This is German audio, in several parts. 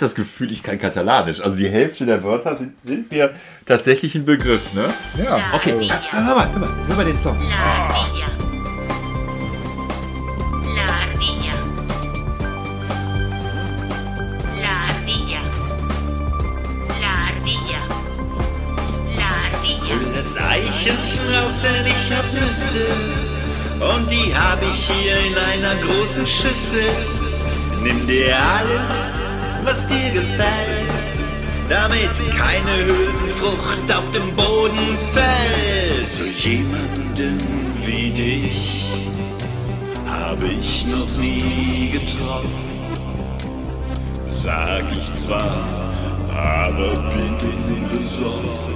Das Gefühl, ich kann Katalanisch. Also die Hälfte der Wörter sind, sind mir tatsächlich ein Begriff, ne? Ja. Okay, Ardilla. hör mal, hör mal, hör mal den Song. La ardilla. La ardilla. La ardilla. La ardilla. La ardilla. Das Eichhörnchen raus, denn ich hab Nüsse. Und die hab ich hier in einer großen Schüssel. Nimm dir alles, was dir gefällt, damit keine Hülsenfrucht auf dem Boden fällt. So jemanden wie dich habe ich noch nie getroffen. Sag ich zwar, aber bin besoffen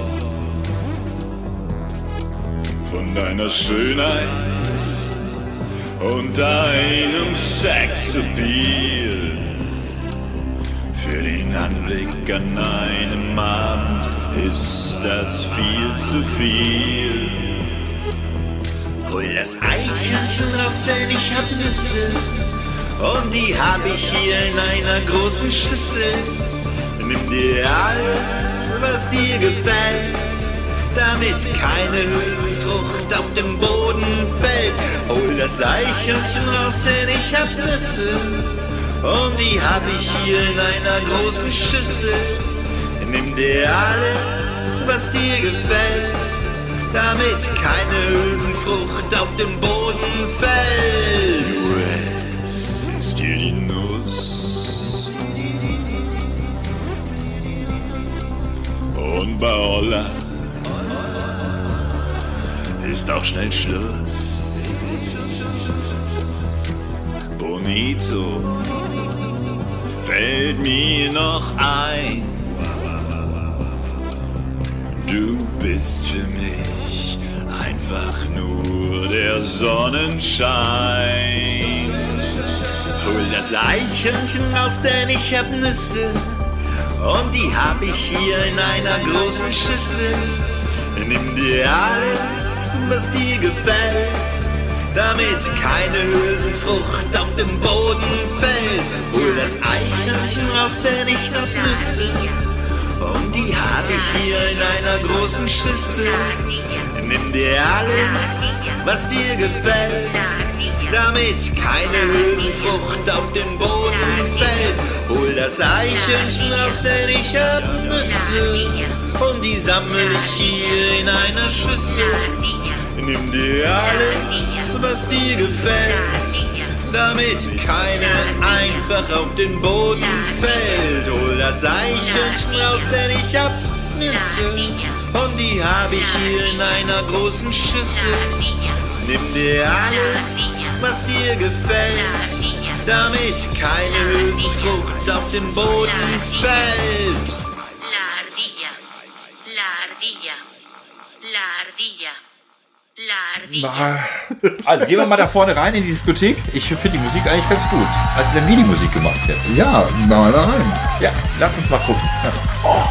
von deiner Schönheit und deinem Sexappeal. Für den Anblick an einem Abend ist das viel zu viel. Hol das Eichhörnchen raus, denn ich hab Nüsse. Und die hab ich hier in einer großen Schüssel. Nimm dir alles, was dir gefällt, damit keine Hülsenfrucht auf dem Boden fällt. Hol das Eichhörnchen raus, denn ich hab Nüsse. Und die hab ich hier in einer großen Schüssel. Nimm dir alles, was dir gefällt, damit keine Hülsenfrucht auf dem Boden fällt. Es ist dir die Nuss. Und bei Olla ist auch schnell Schluss. Bonito fällt mir noch ein. Du bist für mich einfach nur der Sonnenschein. Hol das Eichhörnchen raus, denn ich hab Nüsse. Und die hab ich hier in einer großen Schüssel. Nimm dir alles, was dir gefällt, damit keine Hülsenfrucht auf dem Boden fällt. Hol das Eichhörnchen raus, denn ich hab Nüsse. Und die hab ich hier in einer großen Schüssel. Nimm dir alles, was dir gefällt, damit keine Hülsenfrucht auf den Boden fällt. Hol das Eichhörnchen raus, denn ich hab Nüsse. Und die sammel ich hier in einer Schüssel. Nimm dir alles, was dir gefällt, damit keine einfach auf den Boden fällt. Hol das Eichhörnchen raus, denn ich hab Nüsse. Und die hab ich hier in einer großen Schüssel. Nimm dir alles, was dir gefällt, damit keine Hülsenfrucht auf den Boden fällt. La ardilla. La ardilla. La ardilla. La ardilla. Also gehen wir mal da vorne rein in die Diskothek. Ich finde die Musik eigentlich ganz gut. Als wenn wir die Musik gemacht hätten. Ja, mal da rein. Ja, lass uns mal gucken. Ja. Oh.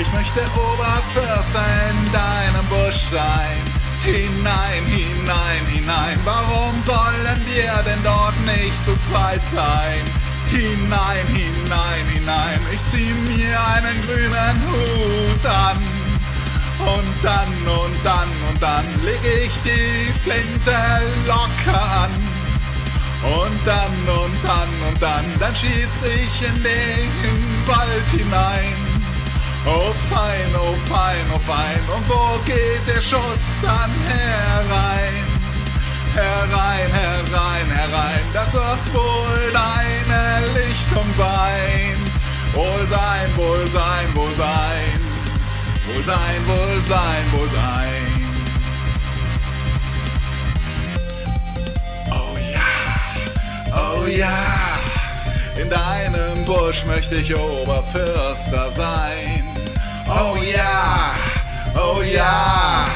Ich möchte Oberförster in deinem Busch sein. Hinein, hinein, hinein. Warum sollen wir denn dort nicht zu zweit sein? Hinein, hinein, hinein. Ich zieh mir einen grünen Hut an. Und dann, und dann, und dann leg ich die Flinte locker an. Und dann, und dann, und dann, dann schieß ich in den Wald hinein. Oh fein, oh fein, oh fein, und wo geht der Schuss dann herein? Herein, herein, herein, das wird wohl deine Lichtung sein. Wohl sein, wohl sein, wohl sein. Wohl sein, wohl sein, wohl sein. Oh ja, oh ja, in deinem Busch möchte ich Oberförster sein. Oh ja, oh ja,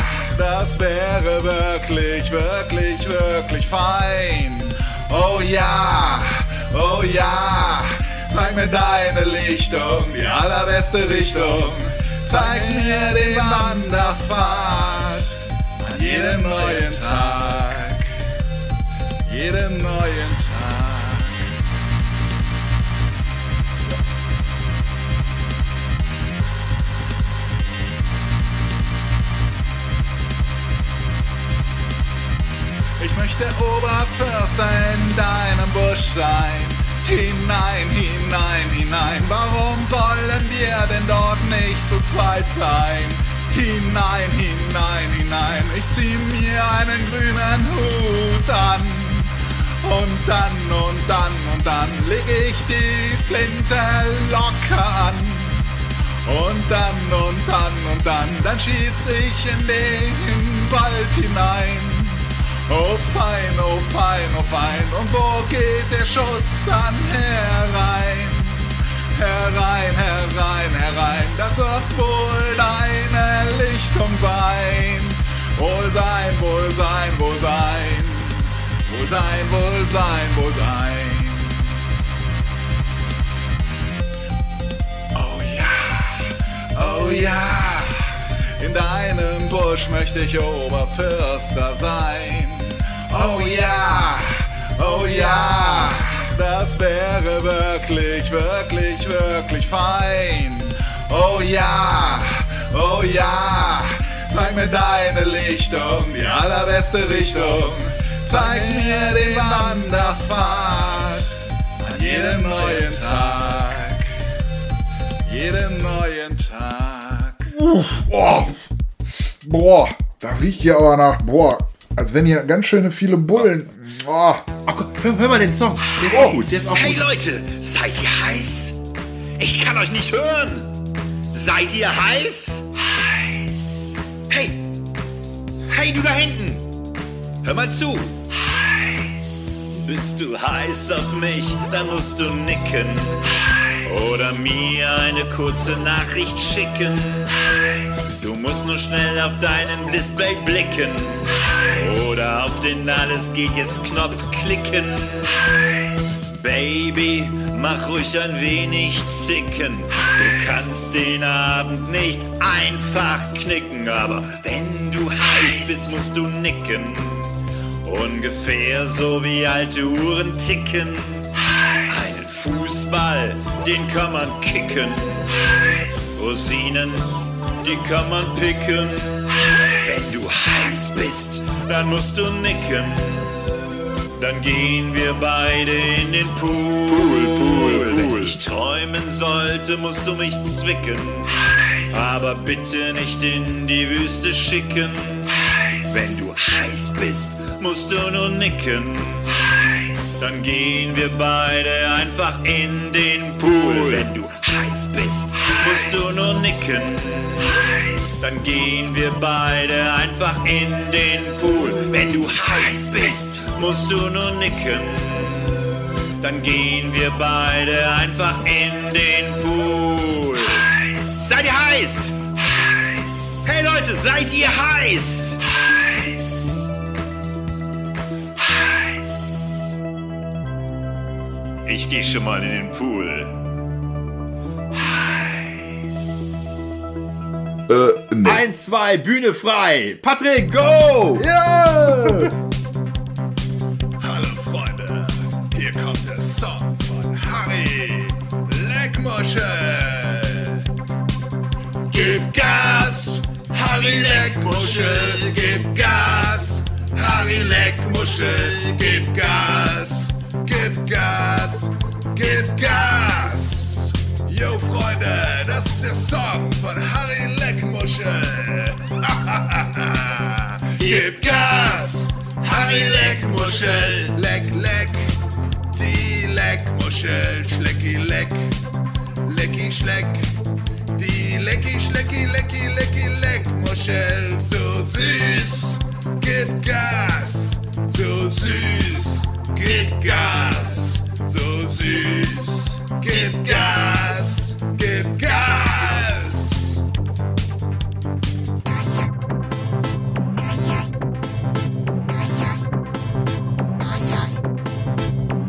das wäre wirklich, wirklich, wirklich fein. Oh ja, oh ja, zeig mir deine Lichtung, die allerbeste Richtung. Zeig mir den Wanderpfad an jedem neuen Tag. jedem neuen Tag. Ich möchte Oberförster in deinem Busch sein. Hinein, hinein, hinein. Warum sollen wir denn dort nicht zu zweit sein? Hinein, hinein, hinein. Ich zieh mir einen grünen Hut an. Und dann, und dann, und dann leg ich die Flinte locker an. Und dann, und dann, und dann, dann schieß ich in den Wald hinein. Oh fein, oh fein, oh fein, und wo geht der Schuss dann herein? Herein, herein, herein, das wird wohl deine Lichtung sein. Wohl sein, wohl sein, wohl sein, wohl sein, wohl sein, wohl sein. Oh ja, oh ja, in deinem Busch möchte ich Oberförster sein. Oh ja, oh ja, das wäre wirklich, wirklich, wirklich fein. Oh ja, oh ja, zeig mir deine Lichtung, die allerbeste Richtung. Zeig mir den Wanderpfad an jedem neuen Tag, jedem neuen Tag. Boah. Boah, das riecht hier aber nach, boah, als wenn hier ganz schöne viele Bullen. Boah. Ach, komm, hör, hör mal den Song. Der ist auch gut. Der ist auch Hey gut. Leute, seid ihr heiß? Ich kann euch nicht hören. Seid ihr heiß? Heiß. Hey, hey du da hinten. Hör mal zu. Heiß. Bist du heiß auf mich, dann musst du nicken. Oder mir eine kurze Nachricht schicken. Du musst nur schnell auf deinen Display blicken. Oder auf den Alles geht jetzt Knopf klicken. Baby, mach ruhig ein wenig zicken. Du kannst den Abend nicht einfach knicken, aber wenn du heiß bist, musst du nicken. Ungefähr so wie alte Uhren ticken. Einen Fußball, den kann man kicken. Rosinen, die kann man picken. Wenn du heiß bist, dann musst du nicken. Dann gehen wir beide in den Pool. Pool, Wenn ich träumen sollte, musst du mich zwicken. Aber bitte nicht in die Wüste schicken. Wenn du heiß bist, musst du nur nicken. Dann gehen wir beide einfach in den Pool. Wenn du heiß bist, musst du nur nicken. Dann gehen wir beide einfach in den Pool. Wenn du heiß bist, musst du nur nicken. Dann gehen wir beide einfach in den Pool. Seid ihr heiß? Hey Leute, seid ihr heiß? Ich gehe schon mal in den Pool. Äh, nee. Eins, zwei, Bühne frei. Patrick, go! Ja! Hallo Freunde, hier kommt der Song von Harry Leckmuschel. Gib Gas, Harry Leckmuschel, gib Gas, Harry Leckmuschel, gib Gas, gib Gas, gib Gas. Yo Freunde, das ist der Song von Harry Leckmuschel. Gib Gas, Harry Leckmuschel, leck, leck, die Leckmuschel, schlecki, leck, lecki, schleck, die lecki, schlecki, lecki, lecki, Leckmuschel, so süß, gib Gas, so süß, gib Gas, so süß, gib Gas, gib Gas.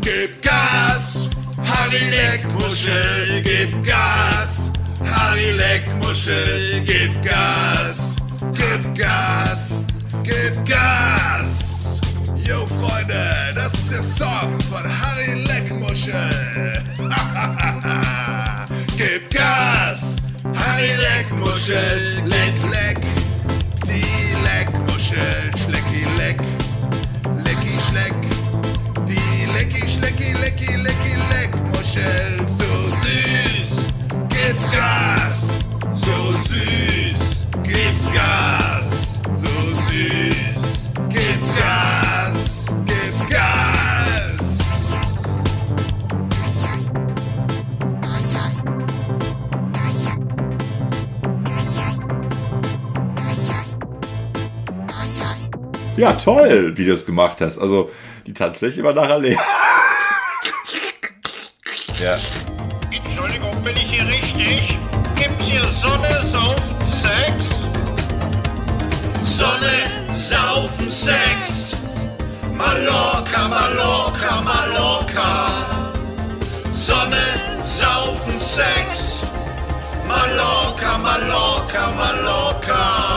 Gib Gas, Harry Leckmuschel, gib Gas, Harry Leckmuschel, gib Gas, gib Gas, gib Gas. Yo Freunde, der Song von Harry Leckmuschel. Gib Gas, Harry Leckmuschel, leck, leck. Die Leckmuschel, schlecki, leck, lecki, schleck. Die lecki, schlecki, lecki, lecki, Leckmuschel, Ja, toll, wie du das gemacht hast. Also, die Tanzfläche war nachher leer. ja. Entschuldigung, bin ich hier richtig? Gibt's hier Sonne, Saufen, Sex? Sonne, Saufen, Sex. Mallorca, Mallorca, Mallorca. Sonne, Saufen, Sex. Mallorca, Mallorca, Mallorca.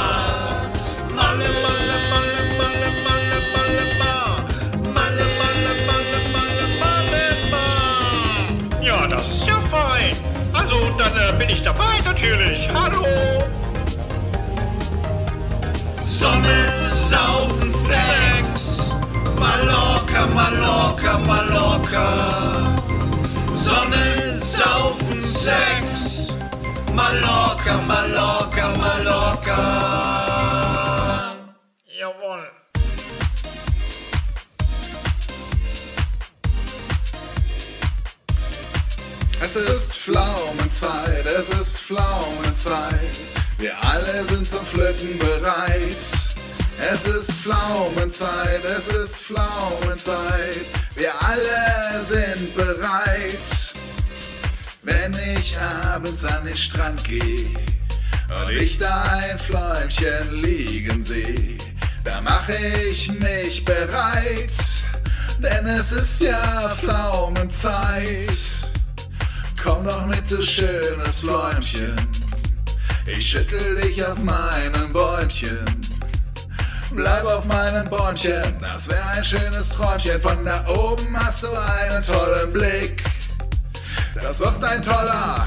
Dann bin ich dabei natürlich. Hallo. Sonne, Saufen, Sex. Mallorca, Mallorca, Mallorca. Sonne, Saufen, Sex. Mallorca, Mallorca, Mallorca. Jawohl. Es ist Pflaumenzeit, es ist Pflaumenzeit. Wir alle sind zum Pflücken bereit. Es ist Pflaumenzeit, es ist Pflaumenzeit. Wir alle sind bereit. Wenn ich abends an den Strand gehe und ich da ein Fläumchen liegen sehe, da mache ich mich bereit. Denn es ist ja Pflaumenzeit. Komm doch mit, du schönes Fläumchen. Ich schüttel dich auf meinem Bäumchen. Bleib auf meinem Bäumchen, das wär ein schönes Träumchen. Von da oben hast du einen tollen Blick. Das wird ein toller.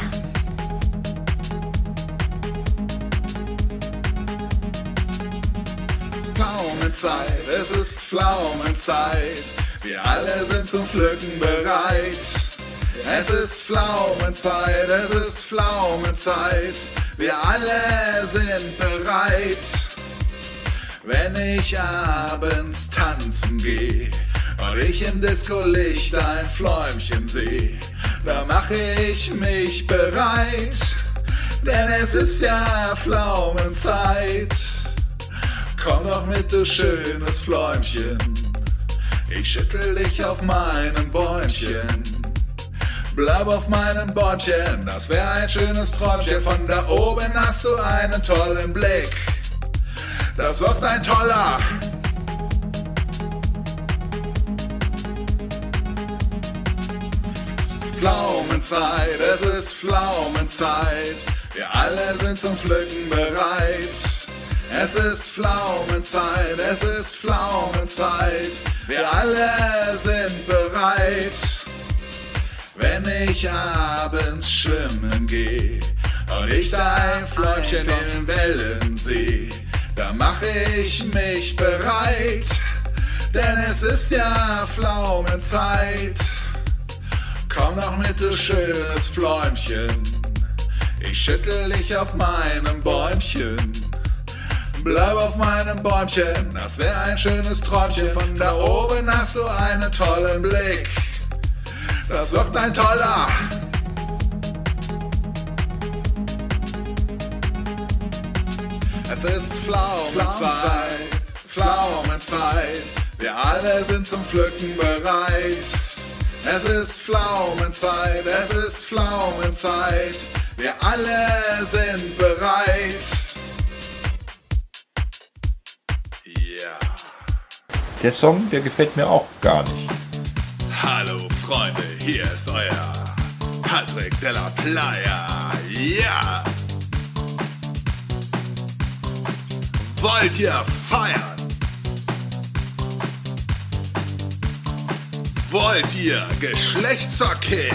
Pflaumenzeit, es ist Pflaumenzeit. Wir alle sind zum Pflücken bereit. Es ist Pflaumenzeit, es ist Pflaumenzeit. Wir alle sind bereit. Wenn ich abends tanzen gehe und ich im Disco-Licht ein Fläumchen sehe, da mache ich mich bereit. Denn es ist ja Pflaumenzeit. Komm doch mit, du schönes Fläumchen. Ich schüttel dich auf meinem Bäumchen. Bleib auf meinem Bäumchen, das wär ein schönes Träumchen. Von da oben hast du einen tollen Blick. Das wird ein toller. Es ist Pflaumenzeit, es ist Pflaumenzeit. Wir alle sind zum Pflücken bereit. Es ist Pflaumenzeit, es ist Pflaumenzeit. Wir alle sind bereit. Wenn ich abends schwimmen gehe und ich da ein Fläumchen in den Wellen sehe, da mache ich mich bereit. Denn es ist ja Pflaumenzeit. Komm doch mit, du schönes Fläumchen. Ich schüttel dich auf meinem Bäumchen. Bleib auf meinem Bäumchen, das wär ein schönes Träumchen. Von da oben hast du einen tollen Blick. Das wird ein toller. Es ist Pflaumenzeit, es ist Pflaumenzeit. Wir alle sind zum Pflücken bereit. Es ist Pflaumenzeit, es ist Pflaumenzeit. Wir alle sind bereit. Ja. Der Song, der gefällt mir auch gar nicht. Hallo Freunde, hier ist euer Patrick de la Playa. Ja! Wollt ihr feiern? Wollt ihr Geschlechtsverkehr?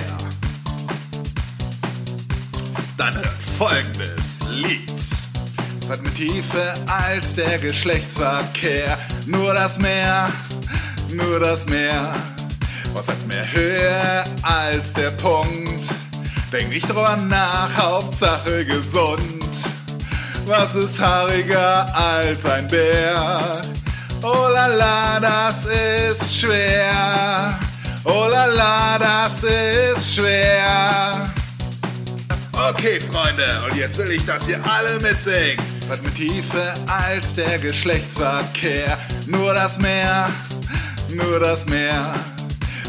Dann hört folgendes Lied. Es hat mehr Tiefe als der Geschlechtsverkehr. Nur das Meer, nur das Meer. Was hat mehr Höhe als der Punkt? Denk nicht drüber nach, Hauptsache gesund. Was ist haariger als ein Bär? Oh la la, das ist schwer. Oh la la, das ist schwer. Okay, Freunde, und jetzt will ich, dass ihr alle mitsingen. Es hat mehr Tiefe als der Geschlechtsverkehr. Nur das Meer, nur das Meer.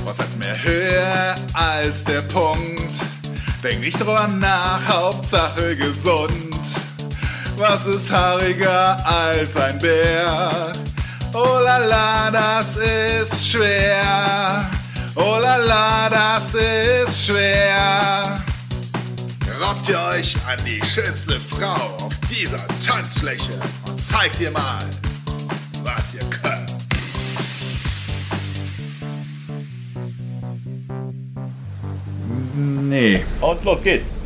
Was hat mehr Höhe als der Punkt? Denk nicht drüber nach, Hauptsache gesund. Was ist haariger als ein Bär? Oh la la, das ist schwer. Oh la la, das ist schwer. Robbt ihr euch an die schönste Frau auf dieser Tanzfläche und zeigt ihr mal, was ihr könnt. Nee. Und los geht's.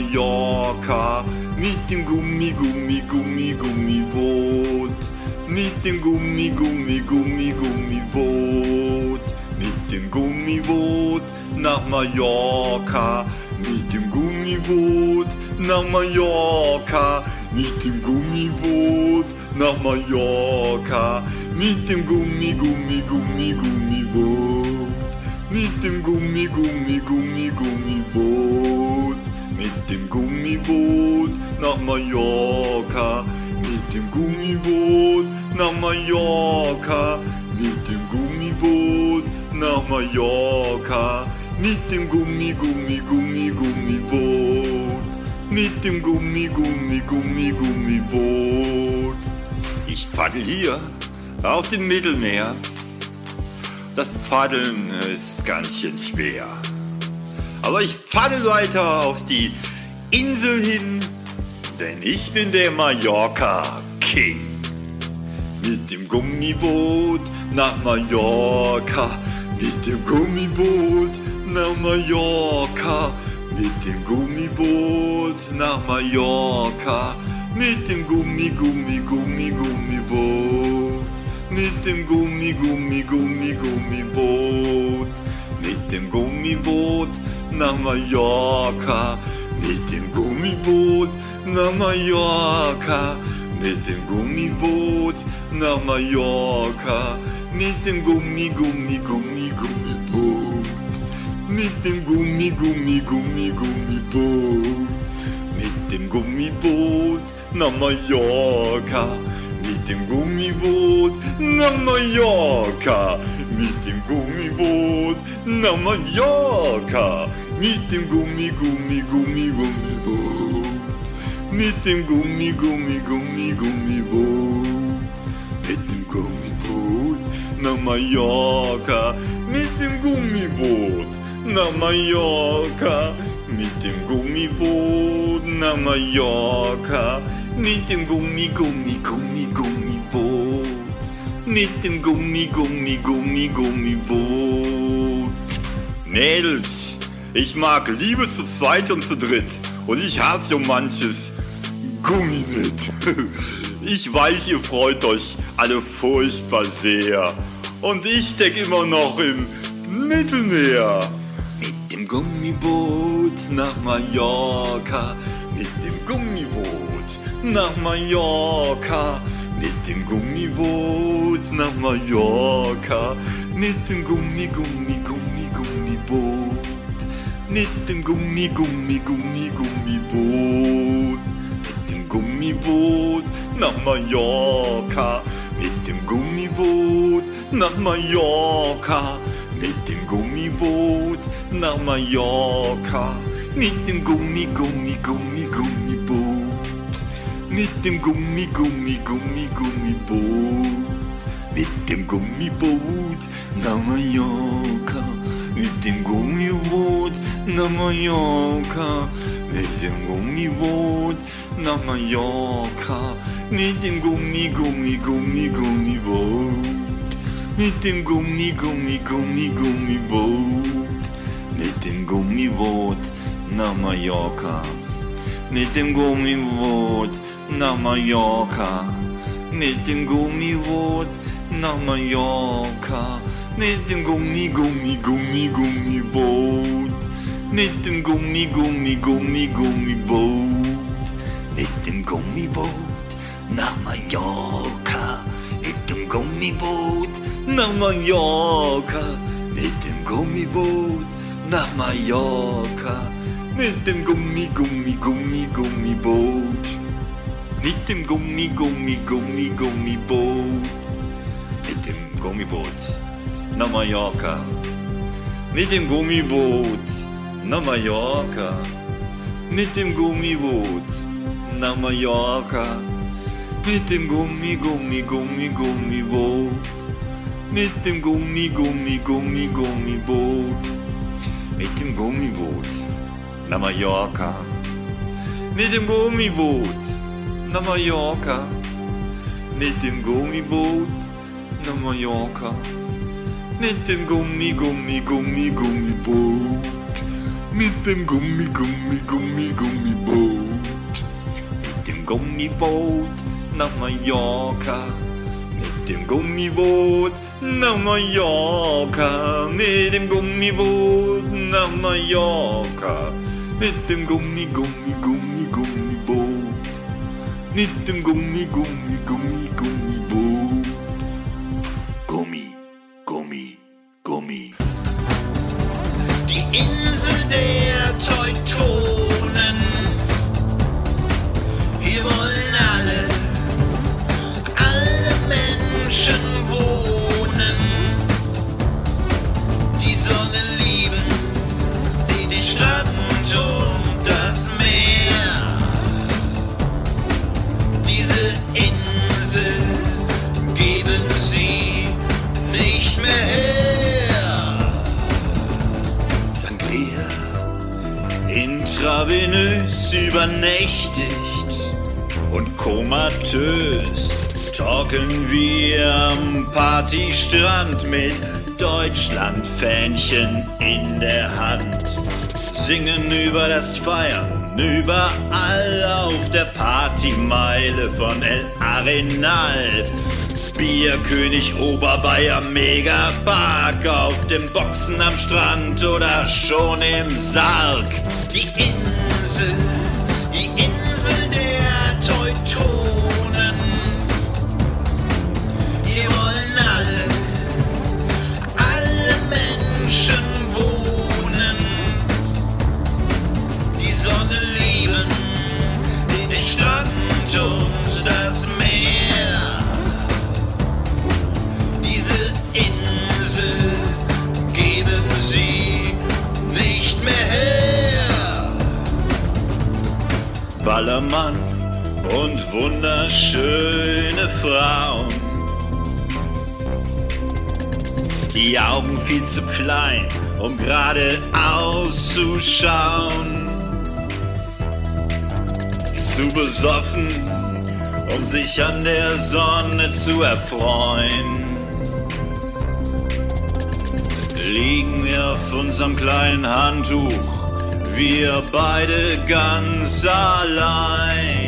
Nach Mallorca, mit dem Gummi, Gummi, Gummi, Gummiboot, mit dem Gummi, Gummi, Gummi, Gummiboot, mit dem Gummiboot nach Mallorca, mit dem Gummiboot nach Mallorca, mit dem Gummiboot nach Mallorca, mit dem Gummi, Gummi, Gummi, Gummiboot, mit dem Gummi, Gummi, Gummi, Gummiboot, mit dem Gummiboot nach Mallorca, mit dem Gummiboot nach Mallorca, mit dem Gummiboot nach Mallorca, mit dem Gummi, Gummi, Gummi, Gummiboot, mit dem Gummi, Gummi, Gummi, Gummiboot. Ich paddel hier auf dem Mittelmeer. Das Paddeln ist ganz schön schwer. Aber ich paddel weiter auf die Insel hin, denn ich bin der Mallorca King. Mit dem Gummiboot nach Mallorca, mit dem Gummiboot nach Mallorca, mit dem Gummiboot nach Mallorca, mit dem Gummi, Gummi, Gummi, Gummiboot, mit dem Gummi, Gummi, Gummi, Gummiboot, mit dem Gummiboot nach Mallorca, mit dem Gummiboot nach Mallorca, mit dem Gummiboot nach Mallorca, mit dem Gummi, Gummi, Gummi, Gummiboot, mit dem Gummi, Gummi, Gummi, Gummiboot, mit dem Gummiboot nach Mallorca, mit dem Gummiboot nach Mallorca, mit dem Gummiboot nach Mallorca, mit dem Gummi, Gummi, Gummi, Gummiboot, mit dem Gummi, Gummi, Gummi, Gummiboot, mit dem Gummiboot nach Mallorca, mit dem Gummiboot nach Mallorca, mit dem Gummiboot nach Mallorca, mit dem Gummi, Gummi, Gummi, Gummiboot, mit dem Gummi, Gummi, Gummi, Gummiboot. Mädels, ich mag Liebe zu zweit und zu dritt. Und ich hab so manches Gummi mit. Ich weiß, ihr freut euch alle furchtbar sehr. Und ich steck immer noch im Mittelmeer. Mit dem Gummiboot nach Mallorca, mit dem Gummiboot nach Mallorca, mit dem Gummiboot nach Mallorca, mit dem Gummi, Gummi, Gummi, Gummiboot, mit dem Gummi, Gummi, Gummi, Gummiboot, mit dem Gummiboot nach Mallorca, mit dem Gummiboot nach Mallorca, mit dem Gummiboot nach Mallorca mit dem Gummi, Gummi, Gummi, Gummiboot. Mit dem Gummi, Gummi, Gummi, Gummiboot. Mit dem Gummiboot nach Mallorca. Mit dem Gummiboot nach Mallorca. Mit dem Gummiboot nach Mallorca. Mit dem Gummi, Gummi, Gummi, Gummiboot. Mit dem Gummi, Gummi, Gummi, Gummiboot. Mit dem Gummiboot nach Mallorca. Mit dem Gummiboot nach Mallorca. Mit dem Gummiboot nach Mallorca. Mit dem Gummi, Gummi, Gummi, Gummiboot. Mit dem Gummi, Gummi, Gummi, Gummiboot. Mit dem Gummiboot nach Mallorca. Mit dem Gummiboot nach Mallorca. Mit dem Gummiboot nach Mallorca. Mit dem Gummi, Gummi, Gummi, Gummiboot. Mit dem Gummi, Gummi, Gummi, Gummiboot. Mit dem Gummiboot nach Mallorca. Mit dem Nach Mallorca. Mit dem Gummiboot nach Mallorca. Mit dem Gummi, Gummi, Gummi, Gummiboot. Mit dem Gummi, Gummi, Gummi, Gummiboot. Mit dem Gummiboot nach Mallorca. Mit dem Gummiboot nach Mallorca. Mit dem Gummiboot nach Mallorca. Mit dem Gummi, Gummi, Gummi, Gummiboot. Mit dem Gummi, Gummi, Gummi, Gummiboot. Mit dem Gummiboot nach Mallorca. Mit dem Gummiboot nach Mallorca. Mit dem Gummiboot nach Mallorca. Mit dem Gummi, Gummi, Gummi, Gummiboot. Mit dem Gummi, Gummi, Gummi, Gummiboot. Intravenös übernächtigt und komatös talken wir am Partystrand mit Deutschlandfähnchen in der Hand. Singen über das Feiern, überall auf der Partymeile von El Arenal. Bierkönig Oberbayern Megapark auf dem Boxen am Strand oder schon im Sarg. Die Insel, Ballermann und wunderschöne Frauen. Die Augen viel zu klein, um gerade auszuschauen. Zu besoffen, um sich an der Sonne zu erfreuen. Liegen wir auf unserem kleinen Handtuch, wir beide ganz allein.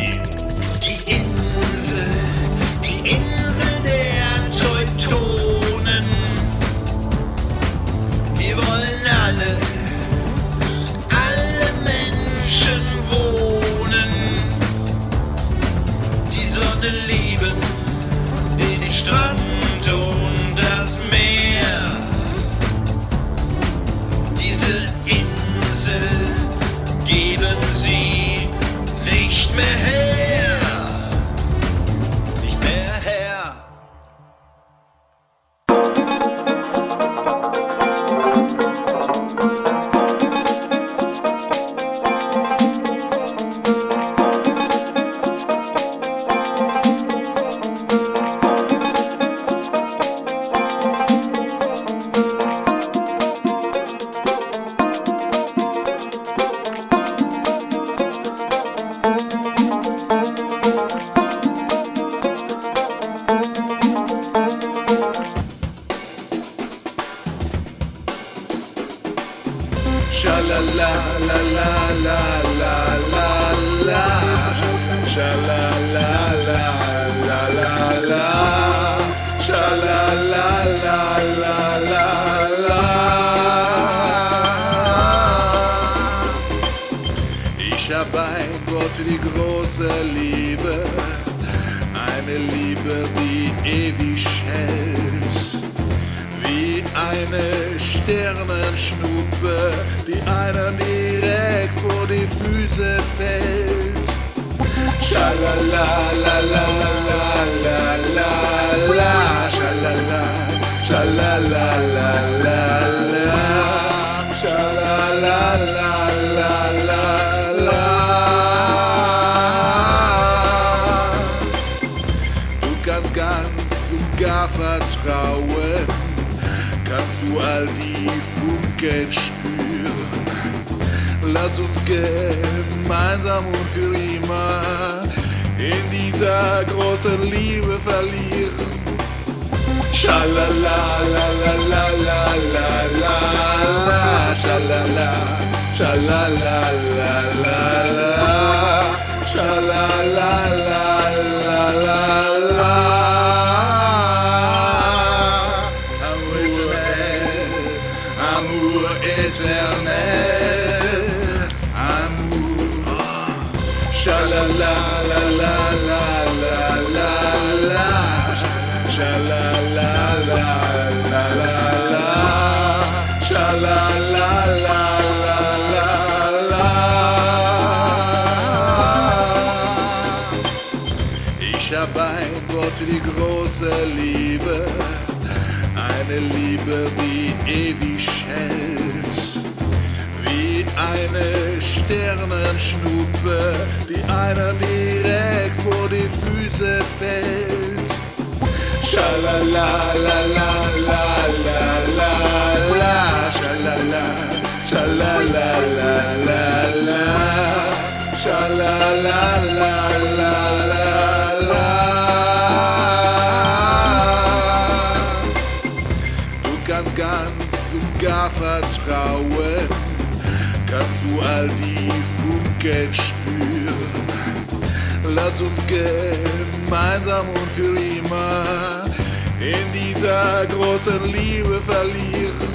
gemeinsam und für immer in dieser großen Liebe verlieren. Schalala, la la la la la la la, schalala, schalala, la la la, schalala, la la la la la. Sternenschnuppe Die einem direkt vor die Füße fällt. Schalala la la la la la la Schalala Schalala la la la Schalala la la la ganz und gar vertrauen Kannst du all die Geld spüren. Lass uns gemeinsam und für immer in dieser großen Liebe verlieren.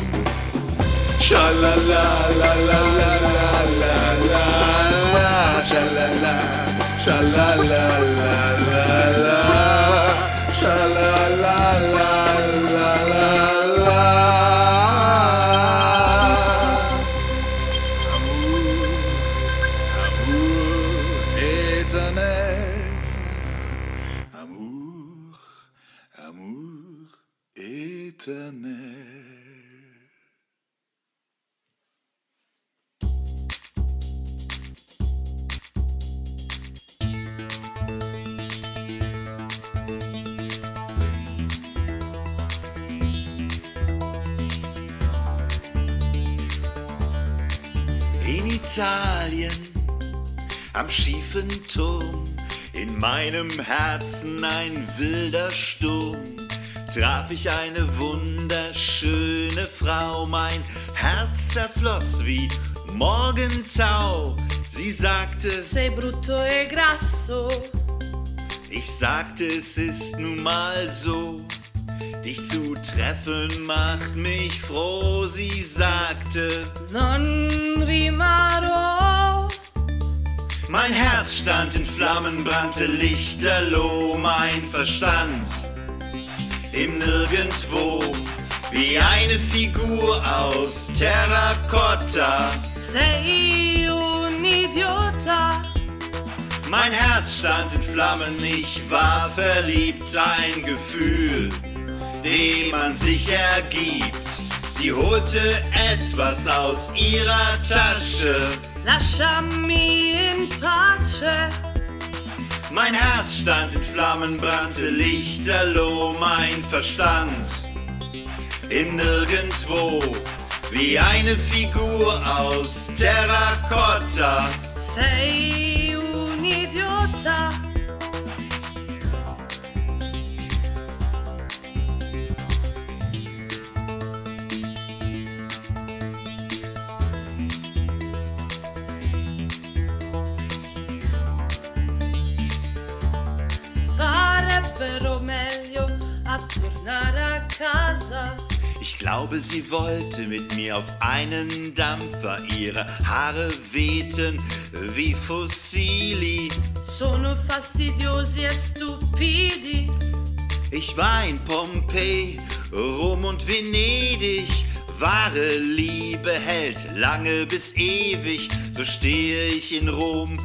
Schalala, la la la la la la, schalala, schalala la la la, schalala la. Italien, am schiefen Turm, in meinem Herzen ein wilder Sturm, traf ich eine wunderschöne Frau, mein Herz zerfloss wie Morgentau. Sie sagte, Sei brutto e grasso, ich sagte, es ist nun mal so. Dich zu treffen macht mich froh, sie sagte, non rimarrò. Mein Herz stand in Flammen, brannte lichterloh, mein Verstand im Nirgendwo, wie eine Figur aus Terrakotta. Sei un idiota, Mein Herz stand in Flammen, ich war verliebt, ein Gefühl, dem man sich ergibt. Sie holte etwas aus ihrer Tasche. lasciami in pace. Mein Herz stand in Flammen, brannte lichterloh, mein Verstand im Nirgendwo, wie eine Figur aus Terrakotta. Sei tornar a casa. Ich glaube, sie wollte mit mir auf einen Dampfer. Ihre Haare wehten wie Fossili. Sono fastidiosi e stupidi. Ich war in Pompeji, Rom und Venedig. Wahre Liebe hält lange bis ewig. So stehe ich in Rom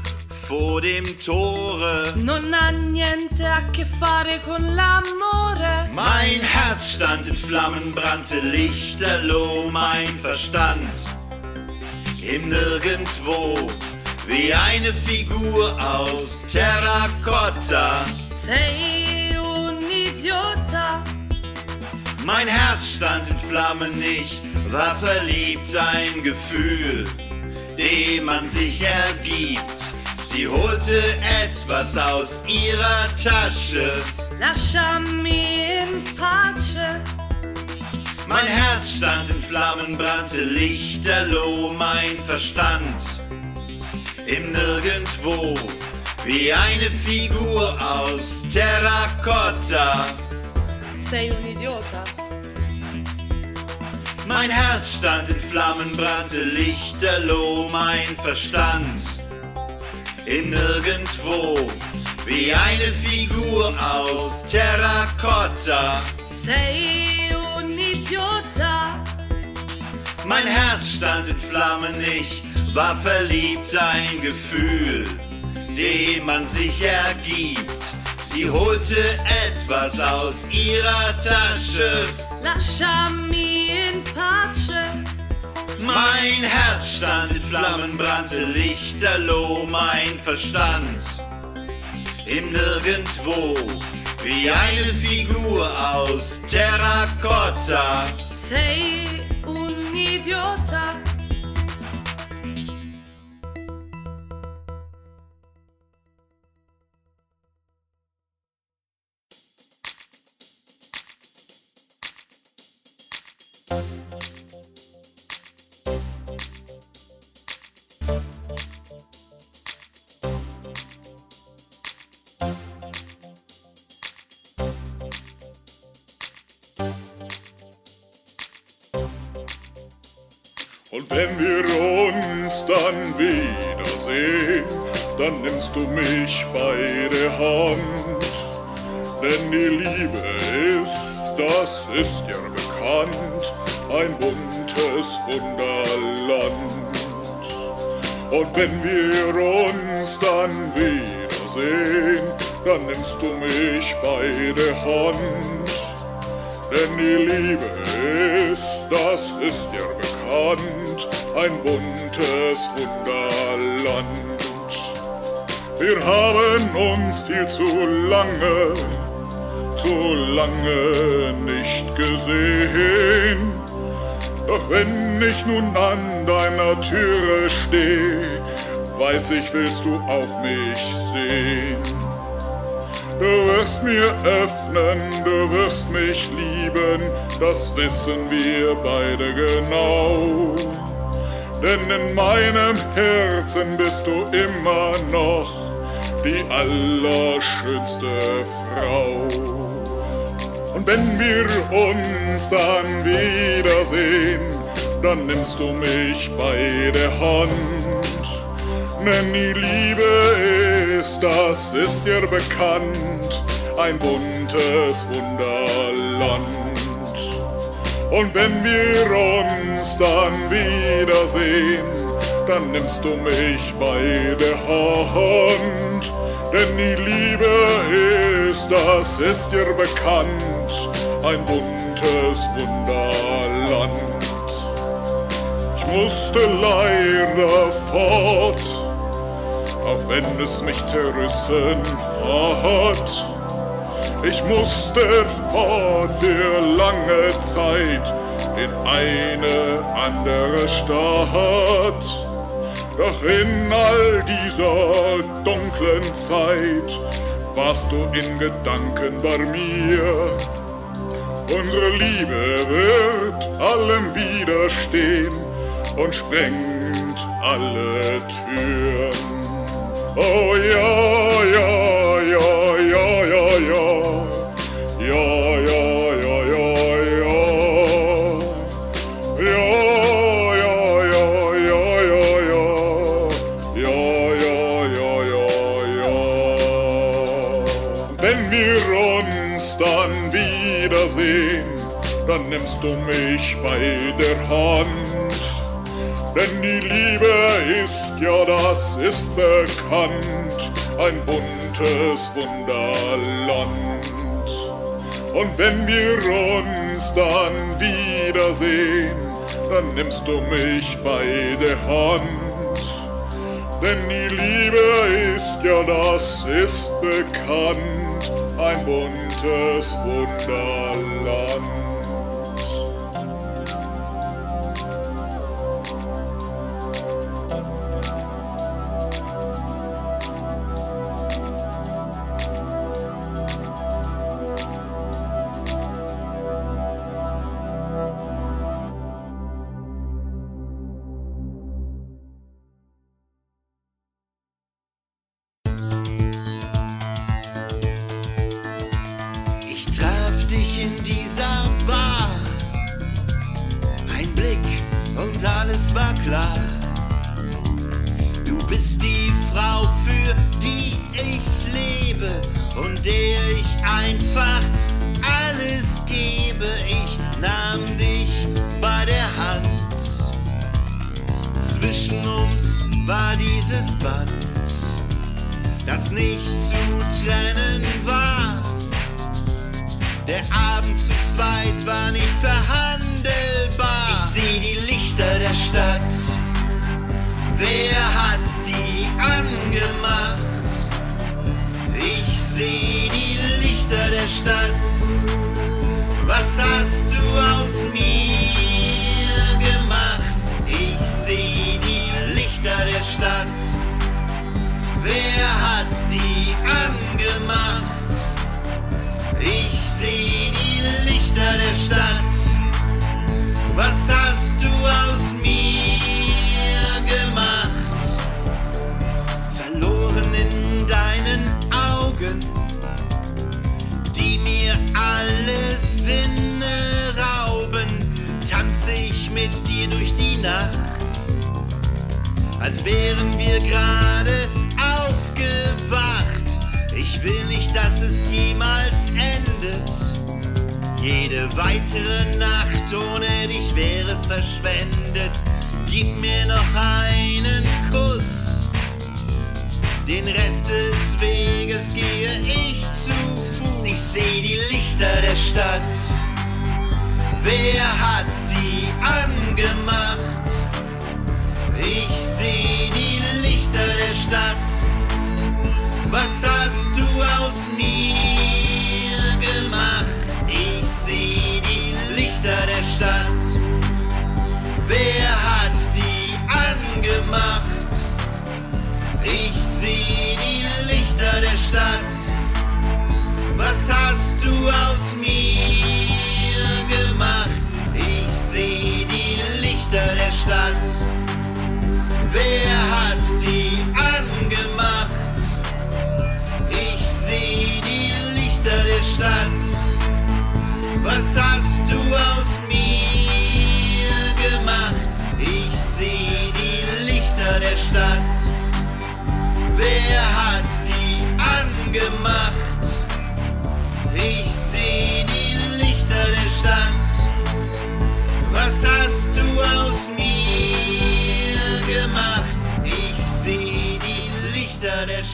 vor dem Tore. Non ha niente a che fare con l'amore. Mein Herz stand in Flammen, brannte lichterloh mein Verstand. Im Nirgendwo, wie eine Figur aus Terrakotta. Sei un idiota. Mein Herz stand in Flammen, ich war verliebt, ein Gefühl, dem man sich ergibt. Sie holte etwas aus ihrer Tasche. Lasciami in pace. Mein Herz stand in Flammen, brannte lichterloh mein Verstand. Im Nirgendwo, wie eine Figur aus Terrakotta. Sei un idiota. Mein Herz stand in Flammen, brannte lichterloh mein Verstand. Im Nirgendwo, wie eine Figur aus Terrakotta. Sei un idiota. Mein Herz stand in Flammen, ich war verliebt, ein Gefühl, dem man sich ergibt. Sie holte etwas aus ihrer Tasche. Lasciami in pace. Mein Herz stand in Flammen, brannte lichterloh mein Verstand. Im Nirgendwo, wie eine Figur aus Terrakotta. Sei un idiota. Und wenn wir uns dann wiedersehen, dann nimmst du mich bei der Hand. Denn die Liebe ist, das ist ja bekannt, ein buntes Wunderland. Und wenn wir uns dann wiedersehen, dann nimmst du mich bei der Hand. Denn die Liebe ist, das ist ja bekannt, ein buntes Wunderland. Wir haben uns viel zu lange, zu lange nicht gesehen. Doch wenn ich nun an deiner Türe steh, weiß ich, willst du auch mich sehen. Du wirst mir öffnen, du wirst mich lieben, das wissen wir beide genau. Denn in meinem Herzen bist du immer noch die allerschönste Frau. Und wenn wir uns dann wiedersehen, dann nimmst du mich bei der Hand. Denn die Liebe ist, das ist dir bekannt, ein buntes Wunderland. Und wenn wir uns dann wiedersehen, dann nimmst du mich bei der Hand. Denn die Liebe ist, das ist dir bekannt, ein buntes Wunderland. Ich musste leider fort, auch wenn es mich zerrissen hat. Ich musste fort für lange Zeit in eine andere Stadt. Doch in all dieser dunklen Zeit warst du in Gedanken bei mir. Unsere Liebe wird allem widerstehen und sprengt alle Türen. Oh ja, ja, ja, ja, ja, ja. nimmst du mich bei der Hand. Denn die Liebe ist, ja das ist bekannt, ein buntes Wunderland. Und wenn wir uns dann wiedersehen, dann nimmst du mich bei der Hand. Denn die Liebe ist, ja das ist bekannt, ein buntes Wunderland.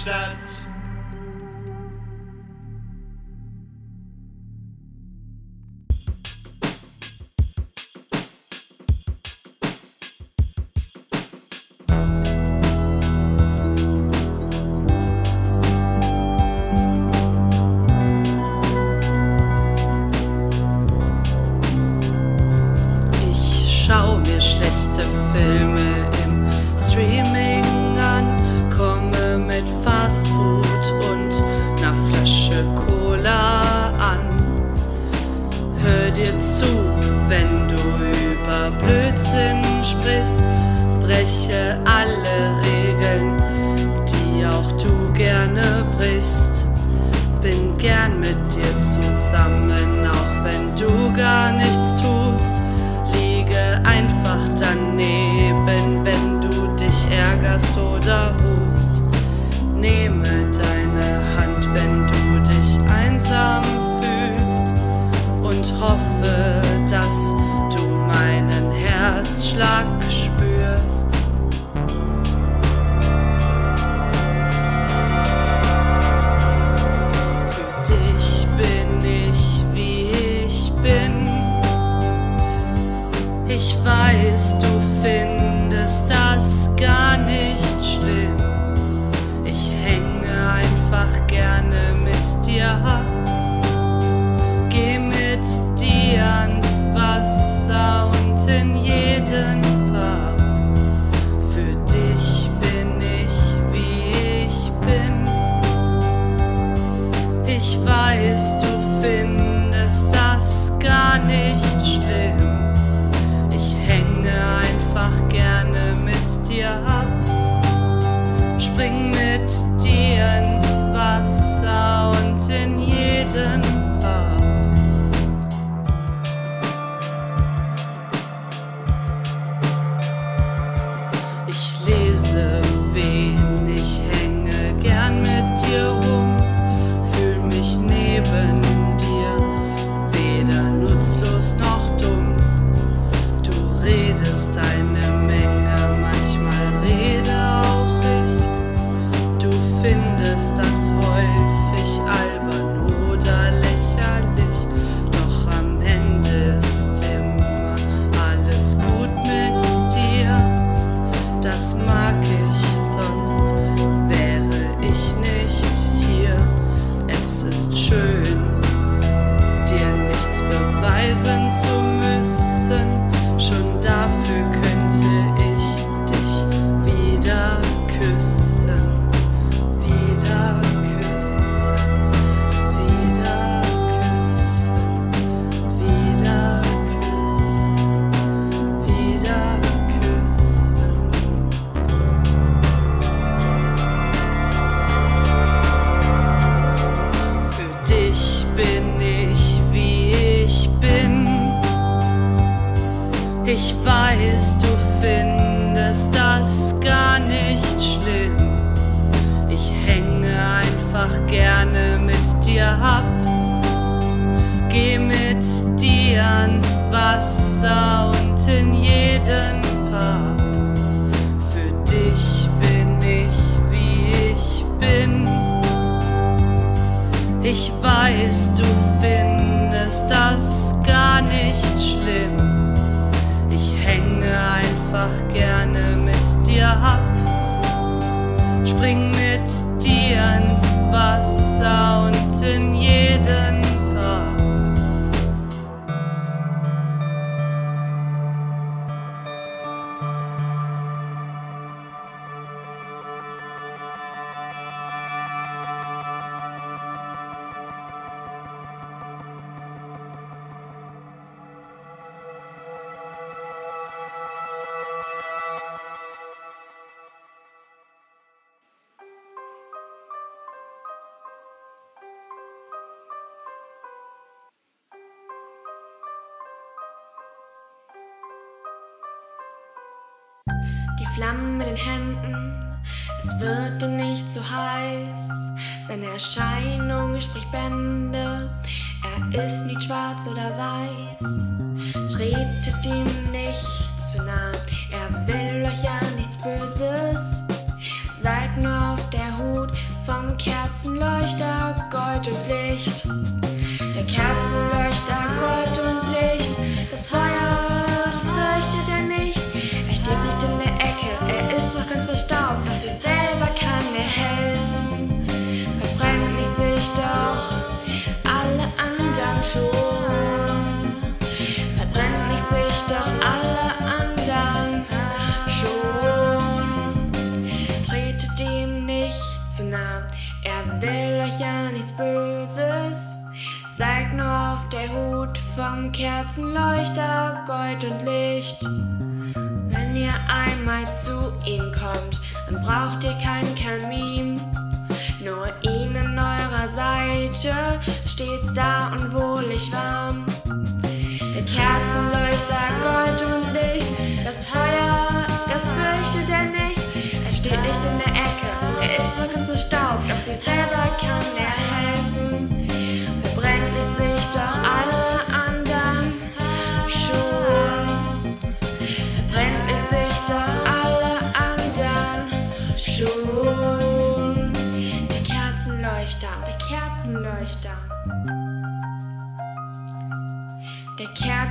shots.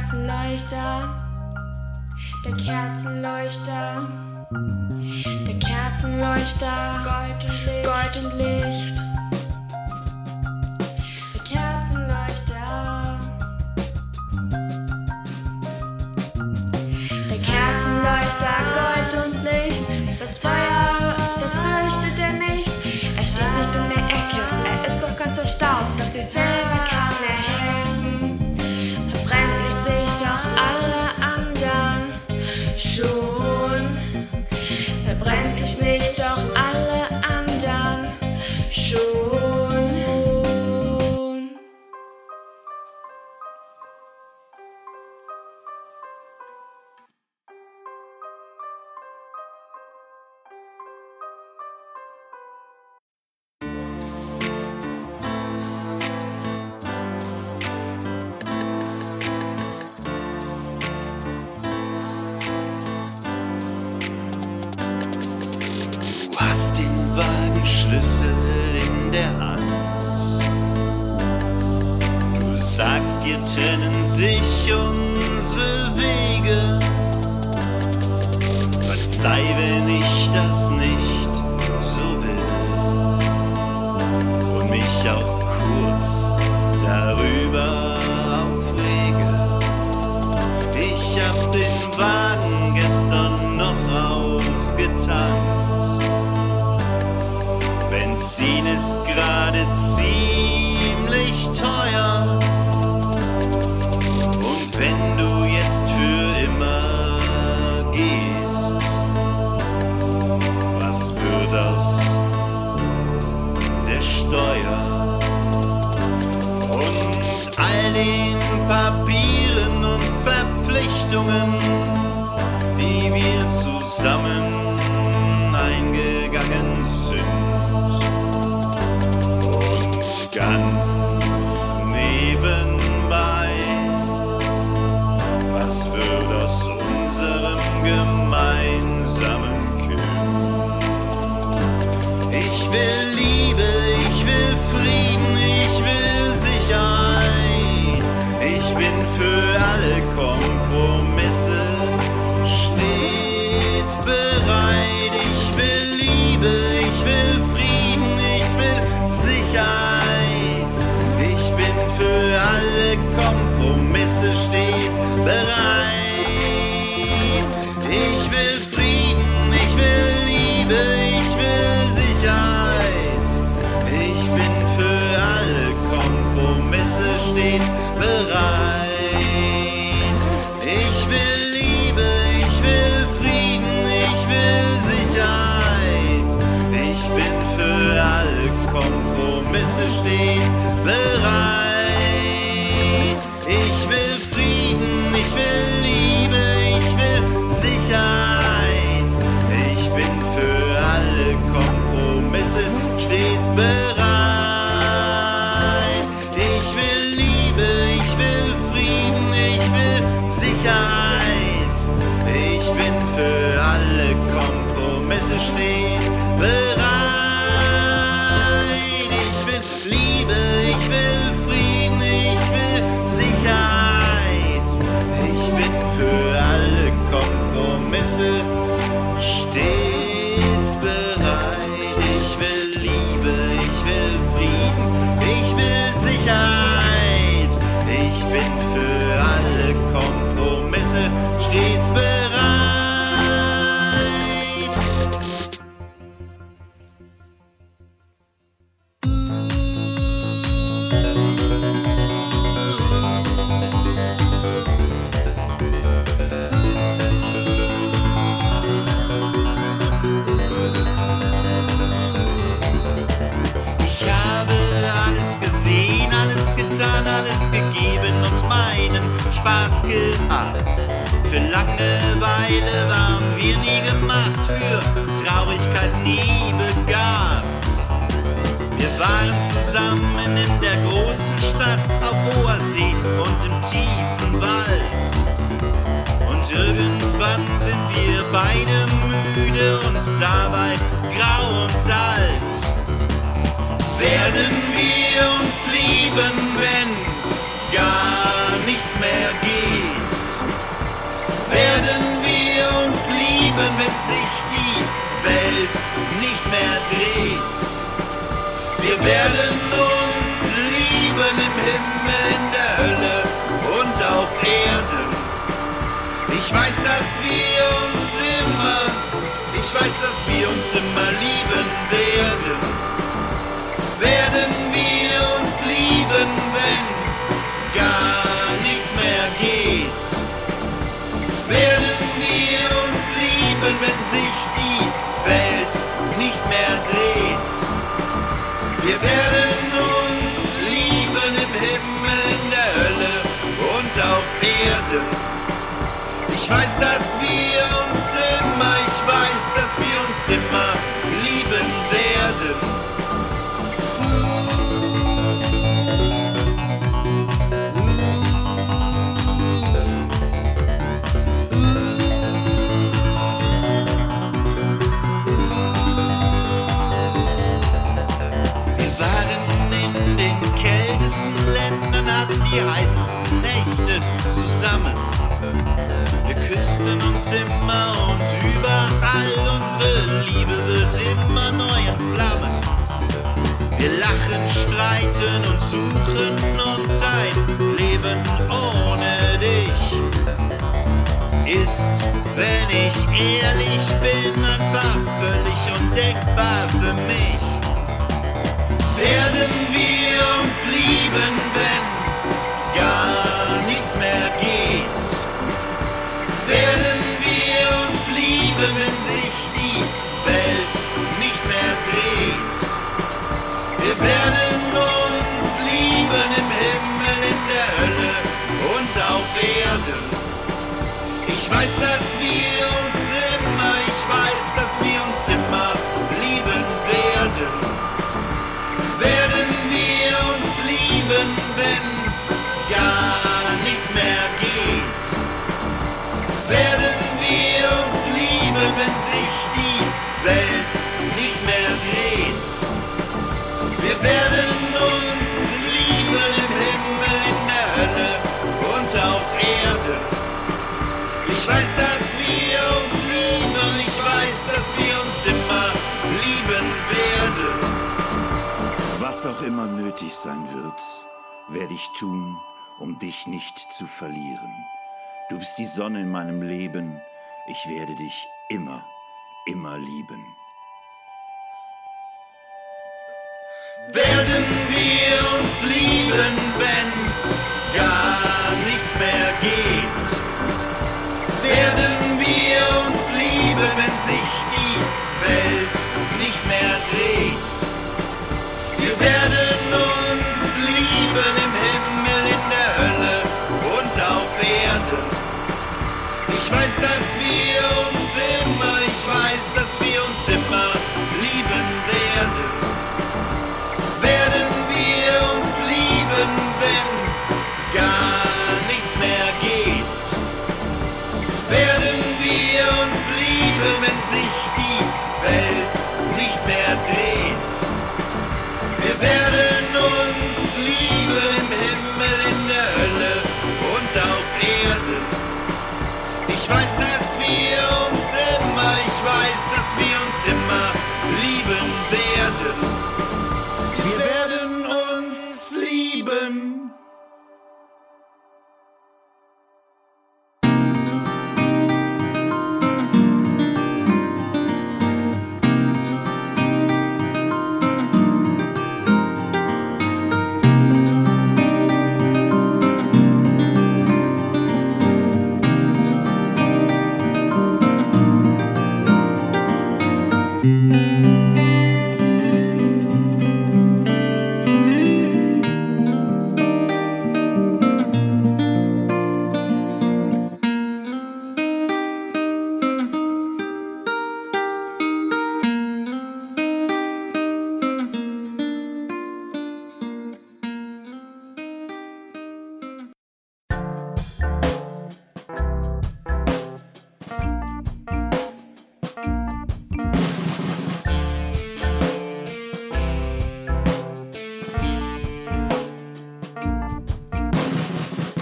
Kerzenleuchter, der Kerzenleuchter, der Kerzenleuchter, Gold und Licht. Gold und Licht. immer nötig sein wird, werde ich tun, um dich nicht zu verlieren. Du bist die Sonne in meinem Leben, ich werde dich immer, immer lieben. Werden wir uns lieben, wenn gar nichts mehr geht? Werden wir uns lieben, wenn sich die Welt nicht mehr dreht? Wir werden uns lieben im Himmel, in der Hölle und auf Erden. Ich weiß, dass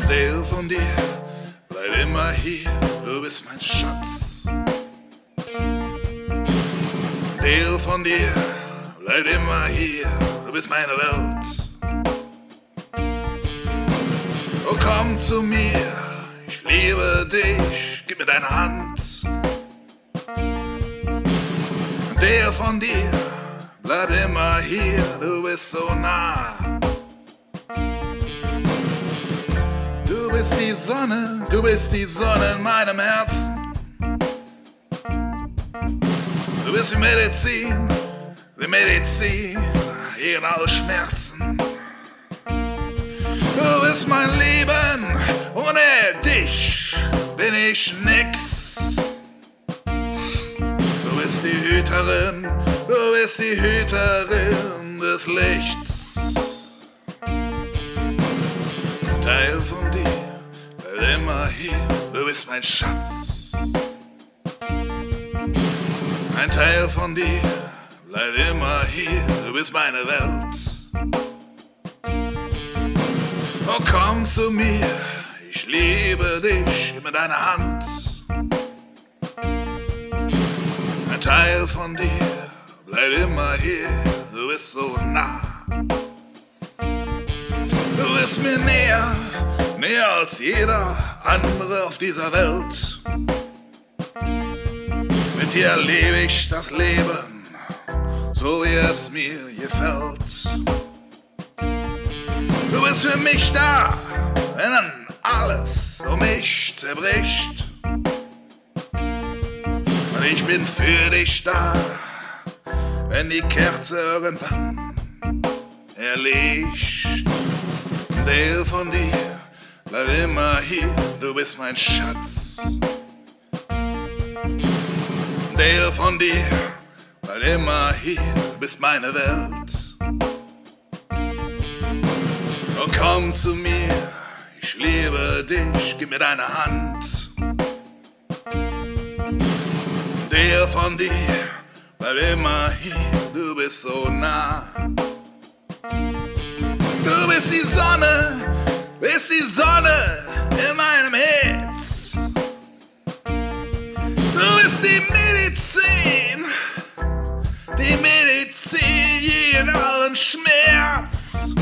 Teil von dir. Bleib immer hier, du bist mein Schatz. Teil von dir, bleib immer hier, du bist meine Welt. Oh, komm zu mir, ich liebe dich, gib mir deine Hand. Teil von dir, bleib immer hier, du bist so nah. Die Sonne, du bist die Sonne in meinem Herzen. Du bist die Medizin, die Medizin gegen alle Schmerzen. Du bist mein Leben, ohne dich bin ich nix. Du bist die Hüterin, du bist die Hüterin des Lichts. Bist mein Schatz. Ein Teil von dir, bleib immer hier, du bist meine Welt. Oh, komm zu mir, ich liebe dich, gib mir deine Hand. Ein Teil von dir, bleib immer hier, du bist so nah. Du bist mir näher, näher als jeder andere auf dieser Welt. Mit dir lebe ich das Leben, so wie es mir gefällt. Du bist für mich da, wenn alles um mich zerbricht. Und ich bin für dich da, wenn die Kerze irgendwann erlischt. Teil von dir, bleib immer hier, du bist mein Schatz. Teil von dir, bleib immer hier, du bist meine Welt. Oh, komm zu mir, ich liebe dich, gib mir deine Hand. Der von dir, bleib immer hier, du bist so nah. Du bist die Sonne, bist die Sonne in meinem Herz. Du bist die Medizin, die Medizin jeden allen Schmerz.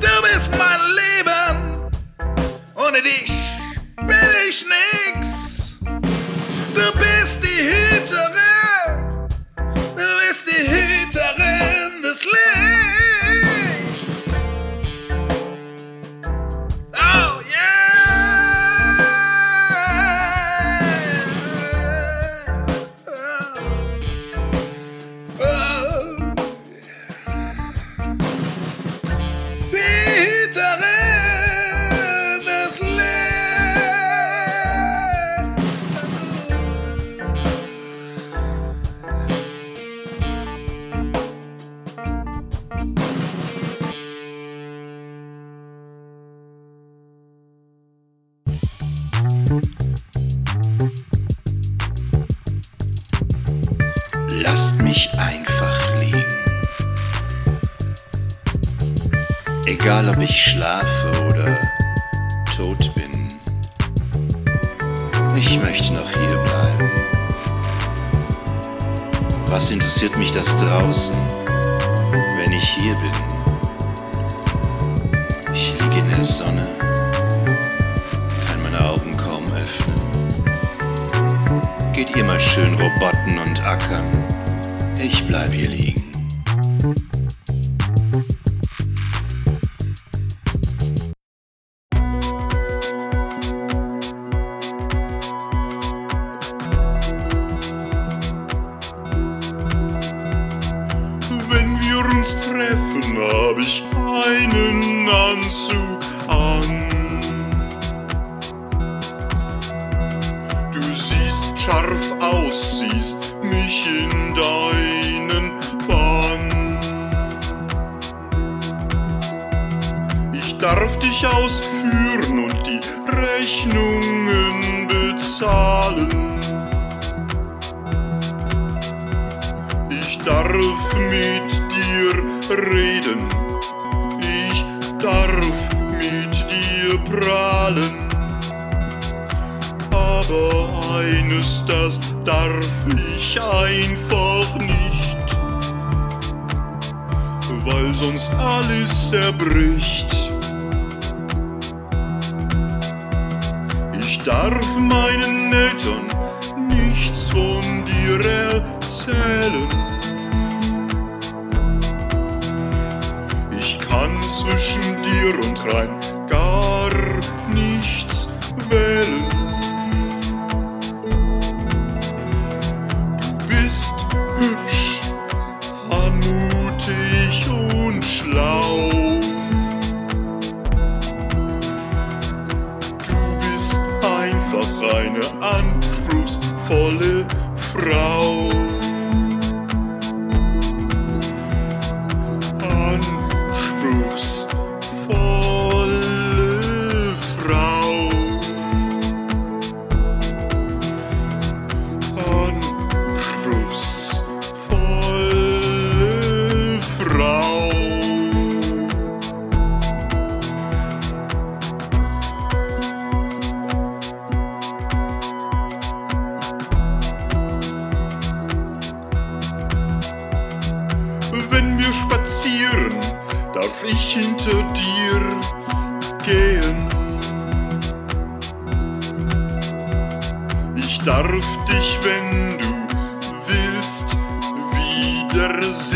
Du bist mein Leben, ohne dich bin ich nix. Du bist die Hüterin, du bist die Hüterin des Lichts. Ich schlafe oder tot bin. Ich möchte noch hier bleiben. Was interessiert mich das draußen, wenn ich hier bin? Ich liege in der Sonne, kann meine Augen kaum öffnen. Geht ihr mal schön robotten und ackern. Ich bleib hier liegen.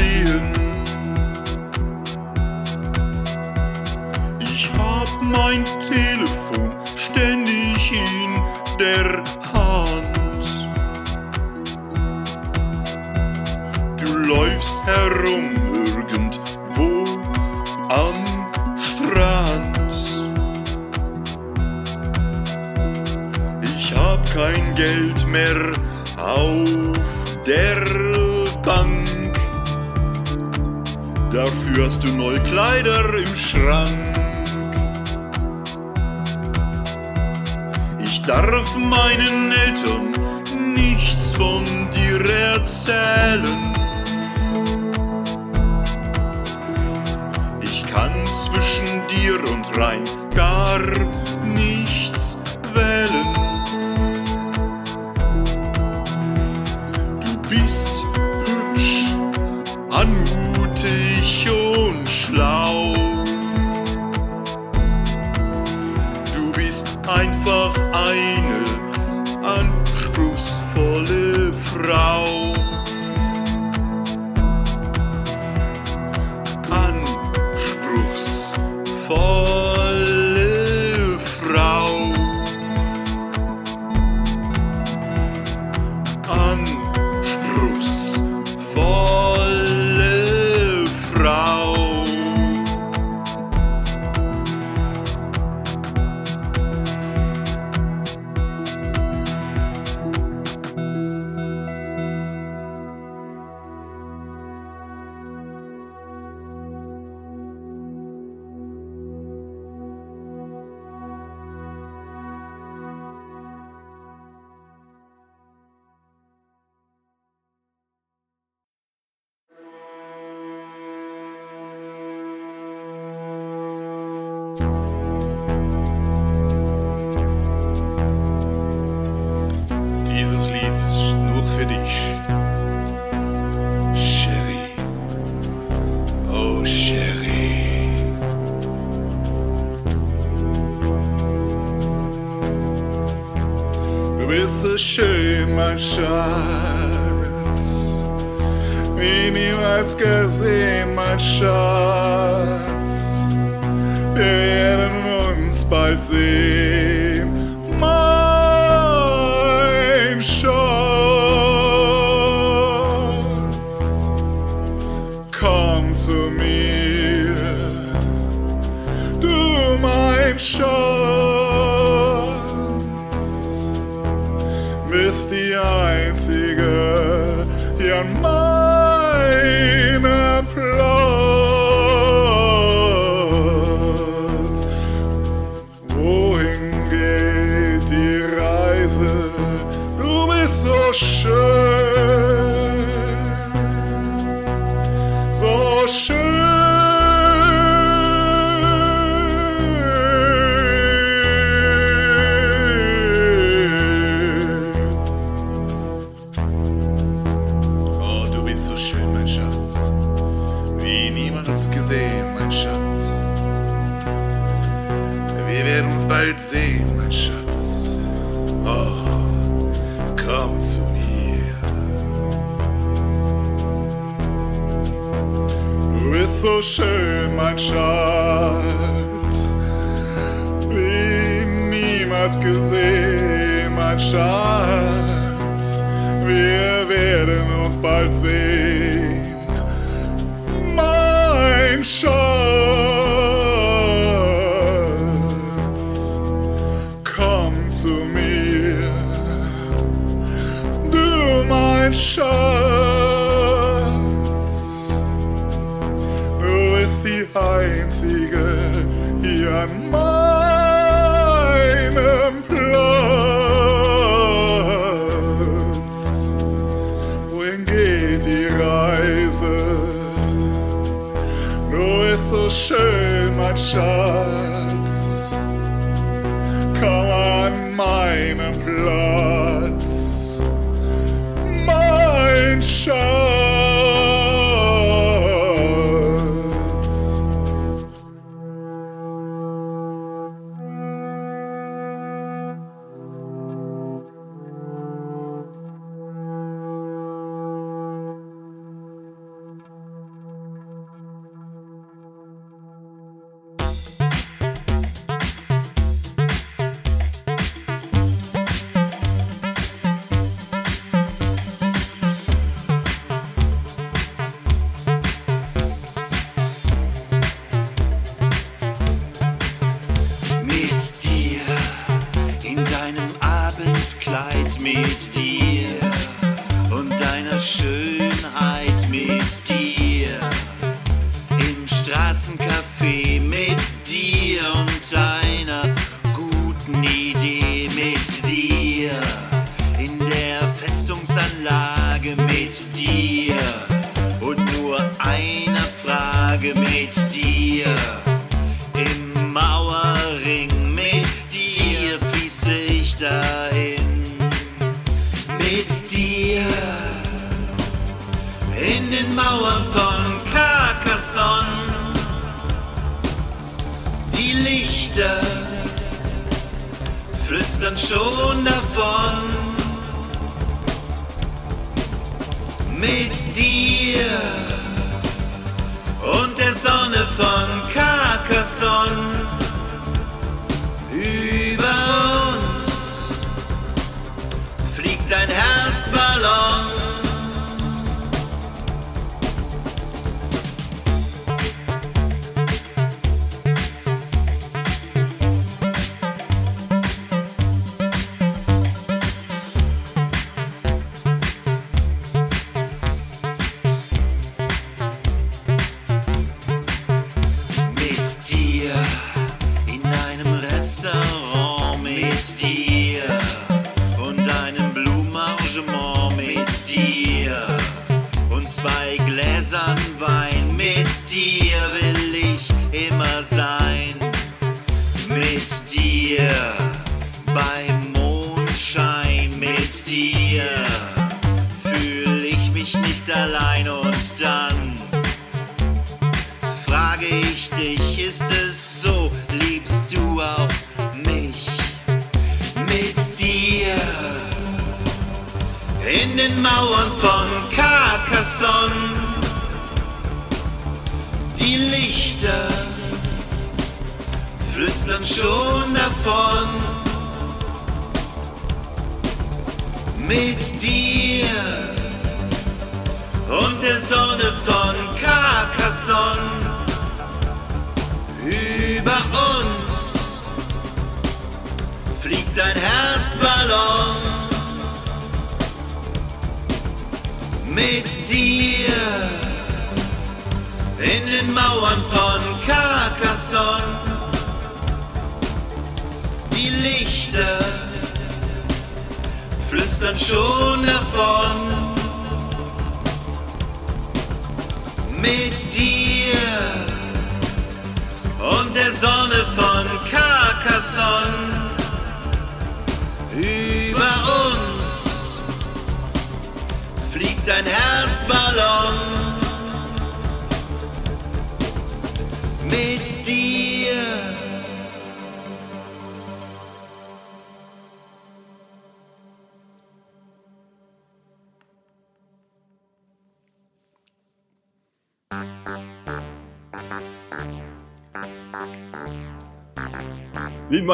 Wiedersehen. Ich schön,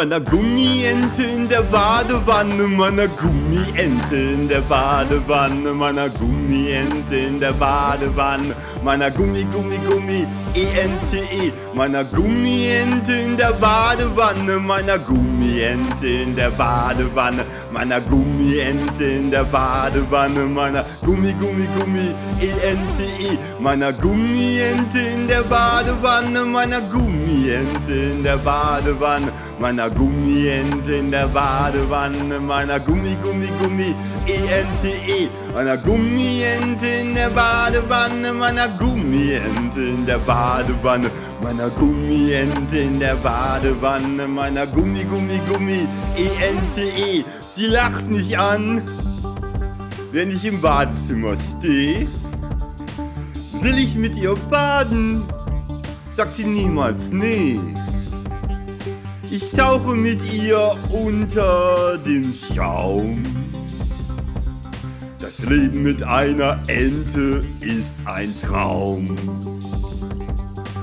meiner Gummiente in der Badewanne, meiner Gummiente in der Badewanne, meiner Gummiente in der Badewanne, meiner Gummi, Gummi, Gummi, E-N-T-E, meiner Gummiente in der Badewanne, meiner Gummiente in der Badewanne, meiner Gummiente in der Badewanne, meiner Gummi, Gummi, Gummi, E-N-T-E, meiner Gummiente in der Badewanne, meiner Gummiente in der Badewanne, meiner Gummiente in der Badewanne, meiner Gummi, Gummi, Gummi, E-N-T-E, meiner Gummiente in der Badewanne, meiner Gummiente in der Badewanne, meiner Gummiente in der Badewanne, meiner Gummi, Gummi, Gummi, E-N-T-E. Sie lacht mich an, wenn ich im Badezimmer stehe. Will ich mit ihr baden? Sagt sie niemals nee. Ich tauche mit ihr unter dem Schaum. Das Leben mit einer Ente ist ein Traum.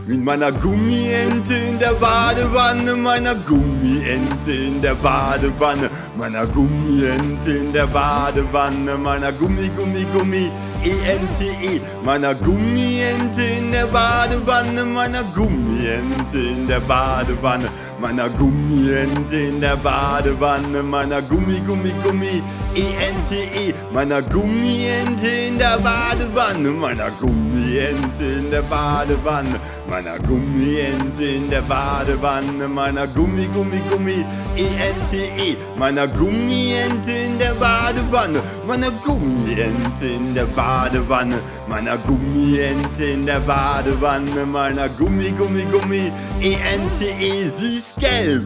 Mit meiner Gummiente in der Badewanne, meiner Gummiente in der Badewanne, meiner Gummiente in der Badewanne, meiner Gummi, Gummi, Gummi, E-N-T-E, meiner Gummiente in der Badewanne, meiner Gummiente in der Badewanne, meiner Gummiente in der Badewanne, meiner Gummi, Gummi, Gummi, E-N-T-E, meiner Gummiente in der Badewanne, meiner Gummiente in der Badewanne, meiner Gummiente in der Badewanne, meiner Gummi, Gummi, Gummi, E-N-T-E, meiner Gummiente in der Badewanne, meiner Gummiente in der Badewanne, meiner Gummiente in der Badewanne, meiner Gummi, Gummi, Gummi, E-N-T-E, sie ist gelb,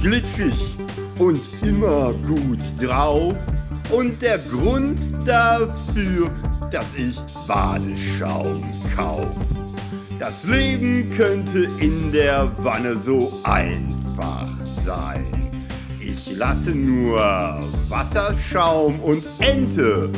glitschig und immer gut drauf. Und der Grund dafür, dass ich Badeschaum kauf. Das Leben könnte in der Wanne so einfach sein. Ich lasse nur Wasserschaum und Ente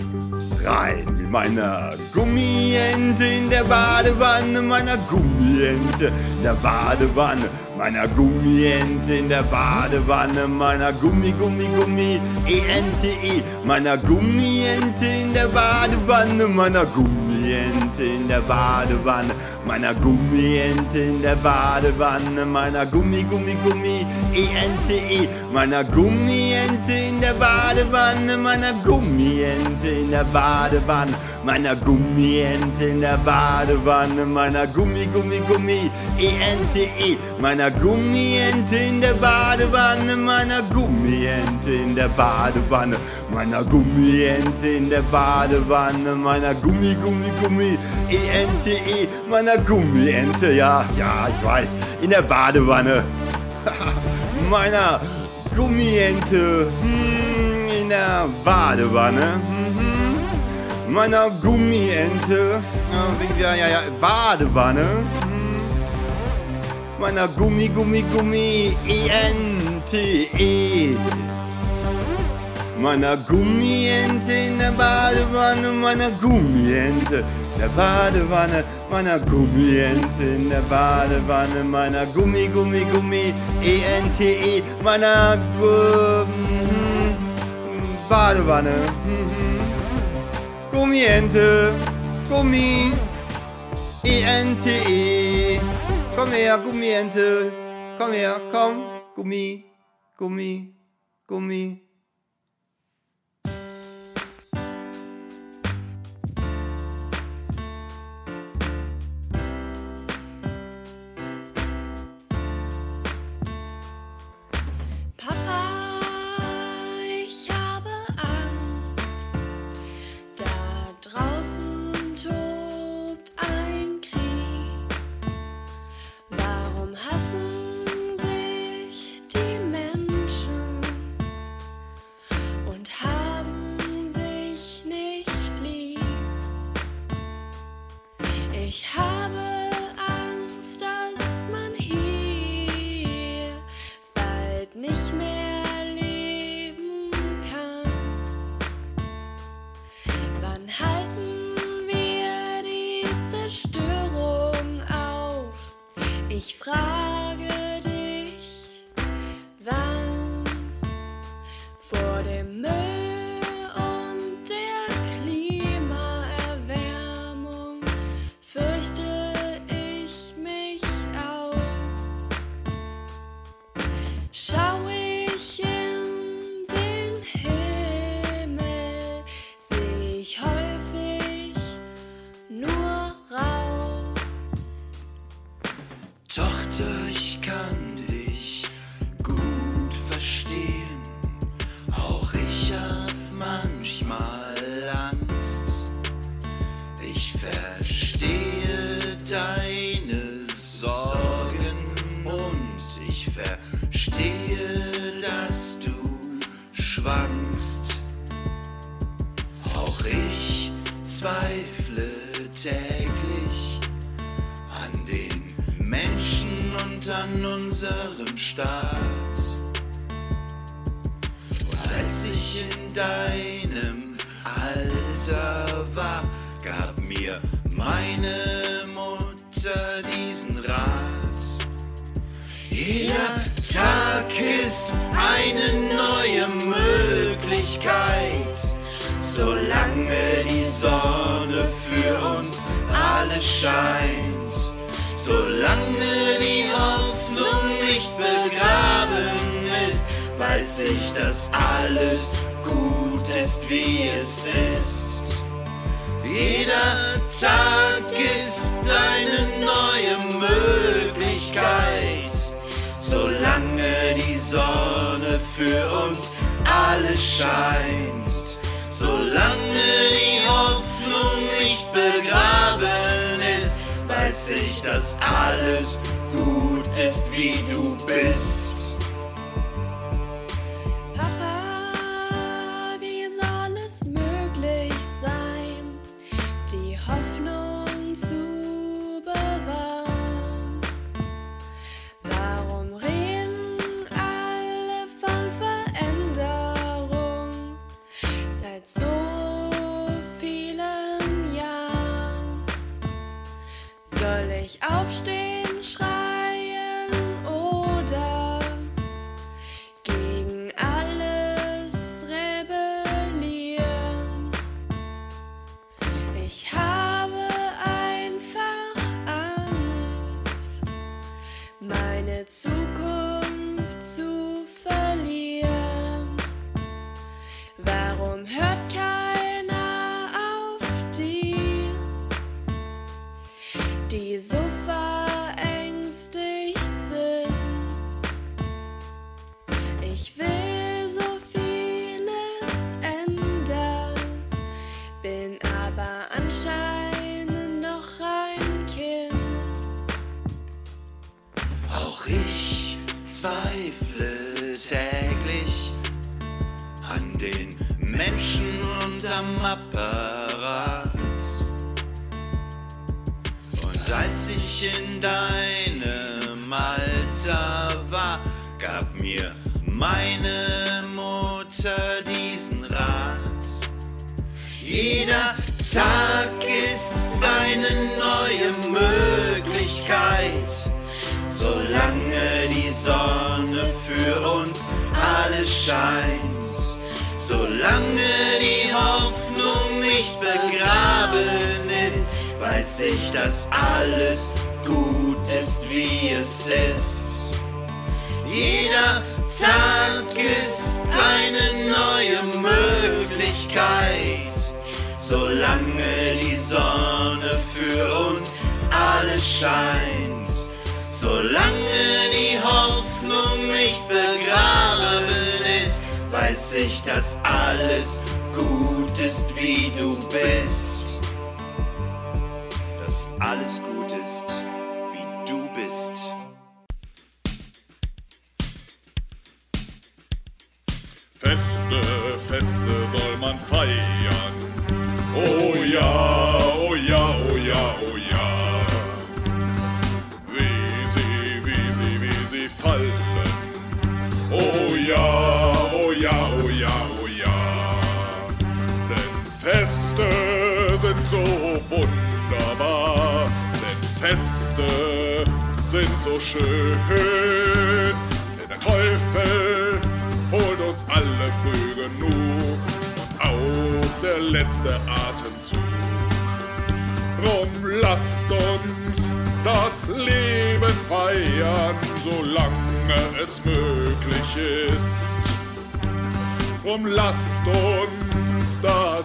rein mit meiner Gummiente in der Badewanne, meiner Gummiente in der Badewanne, meiner Gummiente in der Badewanne, meiner Gummi, Gummi, Gummi, E-N-T-E, meiner Gummiente in der Badewanne, meiner Gummiente in der Badewanne, meiner Gummiente in der Badewanne, meiner Gummi, Gummi, Gummi, E-N-T-E, meiner Gummiente in der Badewanne, meiner Gummiente in der Badewanne, meiner Gummiente in der Badewanne, meiner Gummi, Gummi, Gummi, E-N-T-E, meiner Gummiente in der Badewanne, meiner Gummiente in der Badewanne, meiner Gummiente in der Badewanne, meiner Gummi, Gummi, Gummi, E-N-T-E, meiner Gummiente, ja, ja, ich weiß, in der Badewanne, meiner Gummiente, hm, in der Badewanne, mhm, meiner Gummiente, ja, ja, ja, Badewanne, hm, meiner Gummi, Gummi, Gummi, E-N-T-E. Meiner Gummiente in der Badewanne, meiner Gummiente der Badewanne, meiner Gummiente in der Badewanne, meiner Gummi, Gummi, Gummi, E-N-T-E, meiner Gu mhm, Badewanne. Gummiente, Gummi, E-N-T-E. Komm her, Gummiente. Komm her, komm. Gummi, Gummi, Gummi. weiß ich, dass alles gut ist, wie es ist. Jeder Tag ist eine neue Möglichkeit, solange die Sonne für uns alle scheint, solange die Hoffnung nicht begraben ist, weiß ich, dass alles gut ist, wie du bist.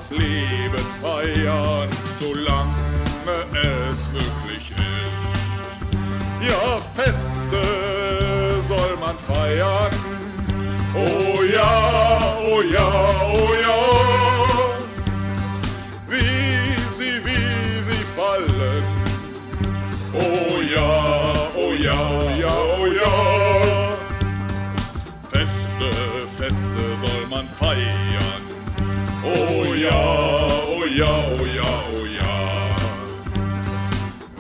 Das Leben feiern, solange es möglich ist. Ja, Feste soll man feiern. Oh ja, oh ja, oh ja. Ja, oh ja, oh ja, oh ja.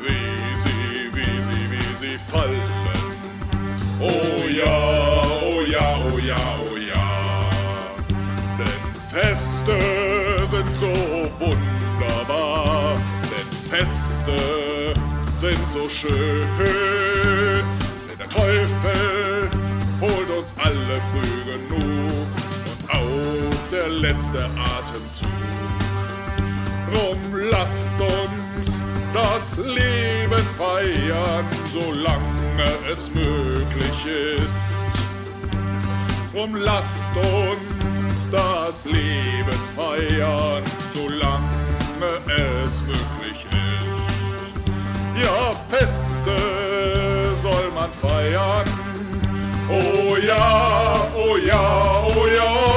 Wie sie, wie sie, wie sie fallen. Oh ja, oh ja, oh ja, oh ja. Denn Feste sind so wunderbar. Denn Feste sind so schön. Denn der Teufel holt uns alle früh genug der letzte Atemzug. Drum lasst uns das Leben feiern, solange es möglich ist. Drum lasst uns das Leben feiern, solange es möglich ist. Ja, Feste soll man feiern. Oh ja, oh ja, oh ja.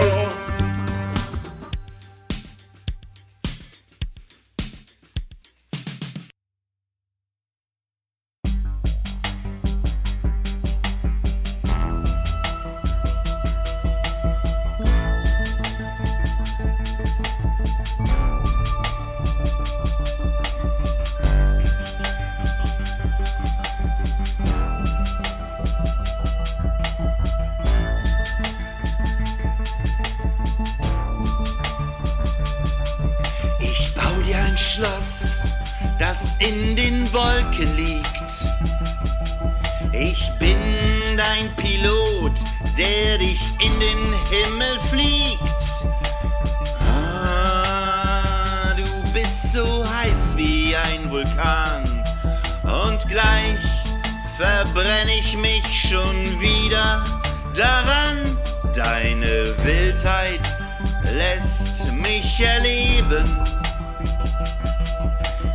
Erleben.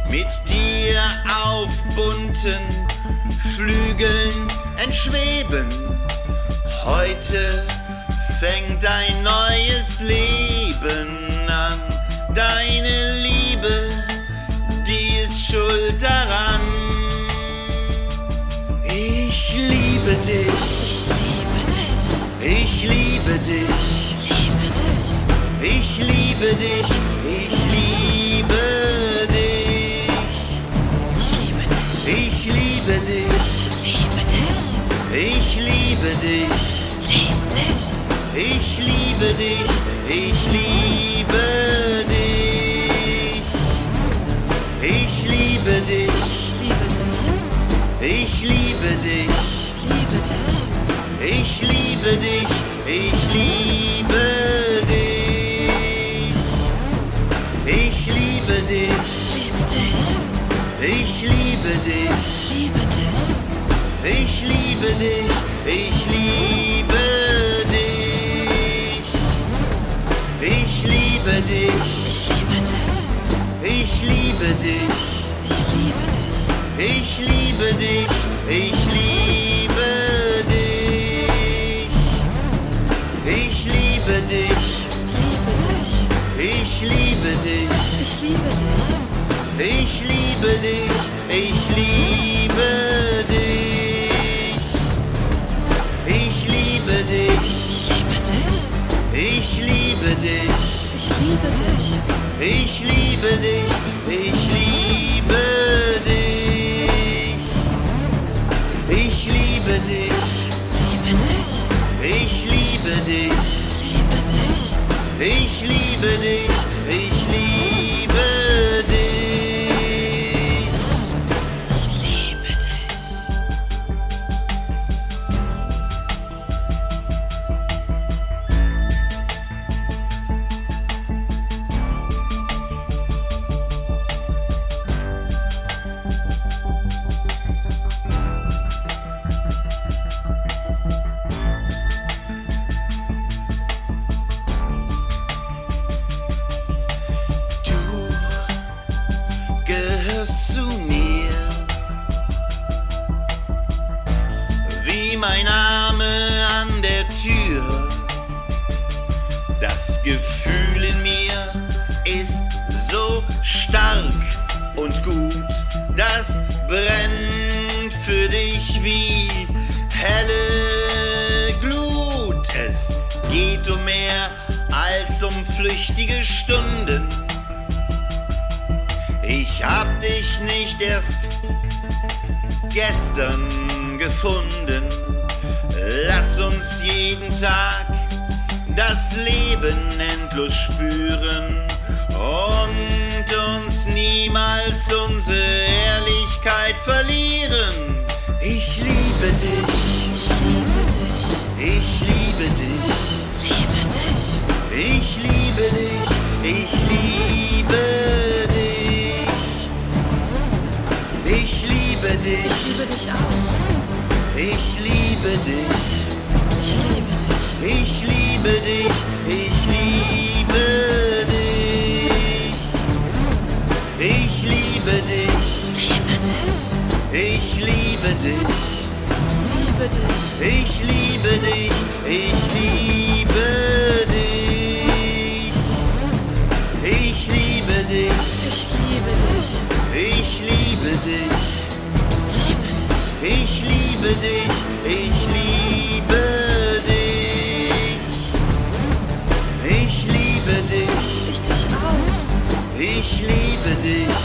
Mit dir auf bunten Flügeln entschweben. Heute fängt ein neues Leben an. Deine Liebe, die ist schuld daran. Ich liebe dich. Ich liebe dich. Ich liebe dich. Ich liebe dich. Ich liebe dich. Ich liebe dich. Ich liebe dich. Ich liebe dich. Ich liebe dich. Ich liebe dich. Ich liebe dich. Ich liebe dich. Liebe dich. Ich liebe dich. Ich liebe dich. Ich liebe dich. Ich liebe dich. Ich liebe dich. Ich liebe dich. Ich liebe dich. Ich liebe dich. Ich liebe dich. Ich liebe dich. Ich liebe dich. Ich liebe dich. Ich liebe dich. Ich liebe dich. Ich liebe dich. Ich liebe dich. Ich liebe dich. Ich liebe dich, ich Tag das Leben endlos spüren und uns niemals unsere Ehrlichkeit verlieren. Ich liebe dich, Ich liebe dich. ich liebe dich. Liebe dich. Ich liebe dich, ich liebe dich. Ich liebe Ich dich, liebe dich auch. ich liebe dich. Dich, ich liebe dich. Ich liebe dich, ich liebe dich. Ich liebe dich, ich liebe dich. Ich liebe dich, Ich liebe dich. ich liebe dich. Liebe dich. Ich ich liebe dich.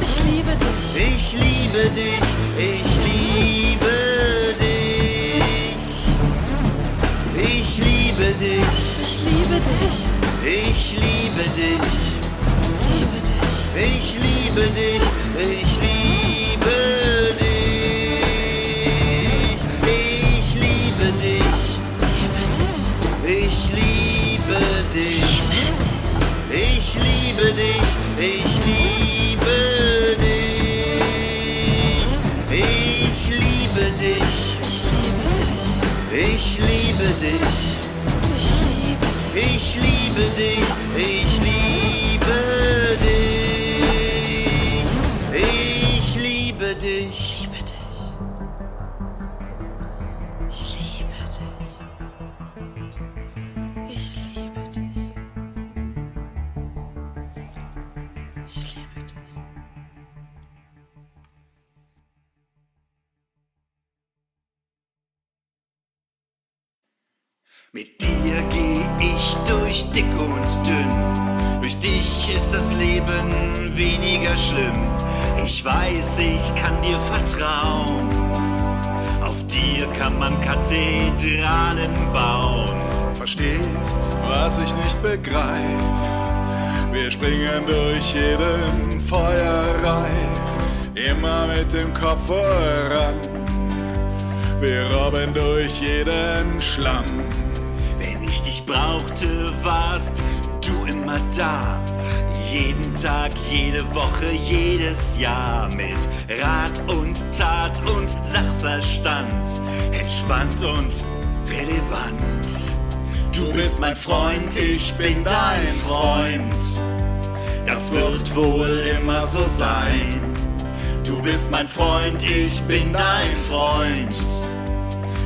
Ich liebe dich. Ich liebe dich, ich liebe dich. Ich liebe dich, Ich liebe dich. ich liebe dich. Liebe dich. Ich liebe dich, ich liebe Ich liebe dich, ich liebe dich. Ich liebe dich, Ich liebe dich. ich liebe dich. Ich liebe ich bin dein Freund. Das wird wohl immer so sein. Du bist mein Freund, ich bin dein Freund.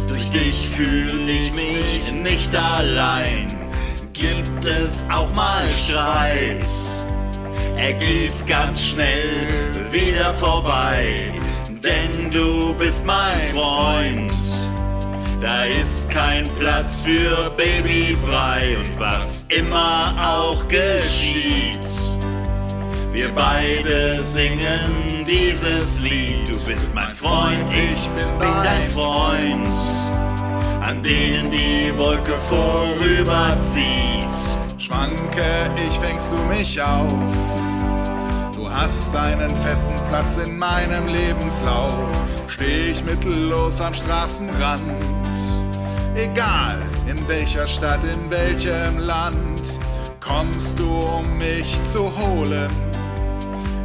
Durch dich fühle ich mich nicht allein. Gibt es auch mal Streit? Er geht ganz schnell wieder vorbei, denn du bist mein Freund. Da ist kein Platz für Babybrei und was immer auch geschieht. Wir beide singen dieses Lied. Du bist mein Freund, ich bin dein Freund. An denen die Wolke vorüberzieht. Schwanke ich, fängst du mich auf. Du hast einen festen Platz in meinem Lebenslauf. Steh ich mittellos am Straßenrand Egal in welcher Stadt, in welchem Land, kommst du, um mich zu holen.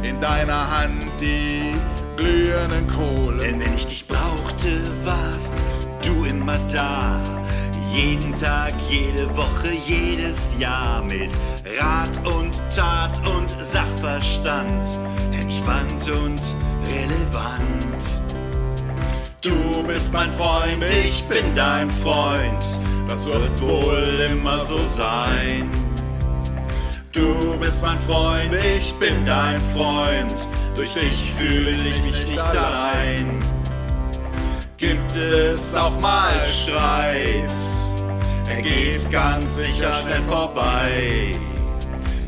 In deiner Hand die glühenden Kohlen. Denn wenn ich dich brauchte, warst du immer da. Jeden Tag, jede Woche, jedes Jahr mit Rat und Tat und Sachverstand, entspannt und relevant. Du bist mein Freund, ich bin dein Freund. Das wird wohl immer so sein. Du bist mein Freund, ich bin dein Freund. Durch dich fühle ich mich nicht allein. Gibt es auch mal Streit? Er geht ganz sicher schnell vorbei.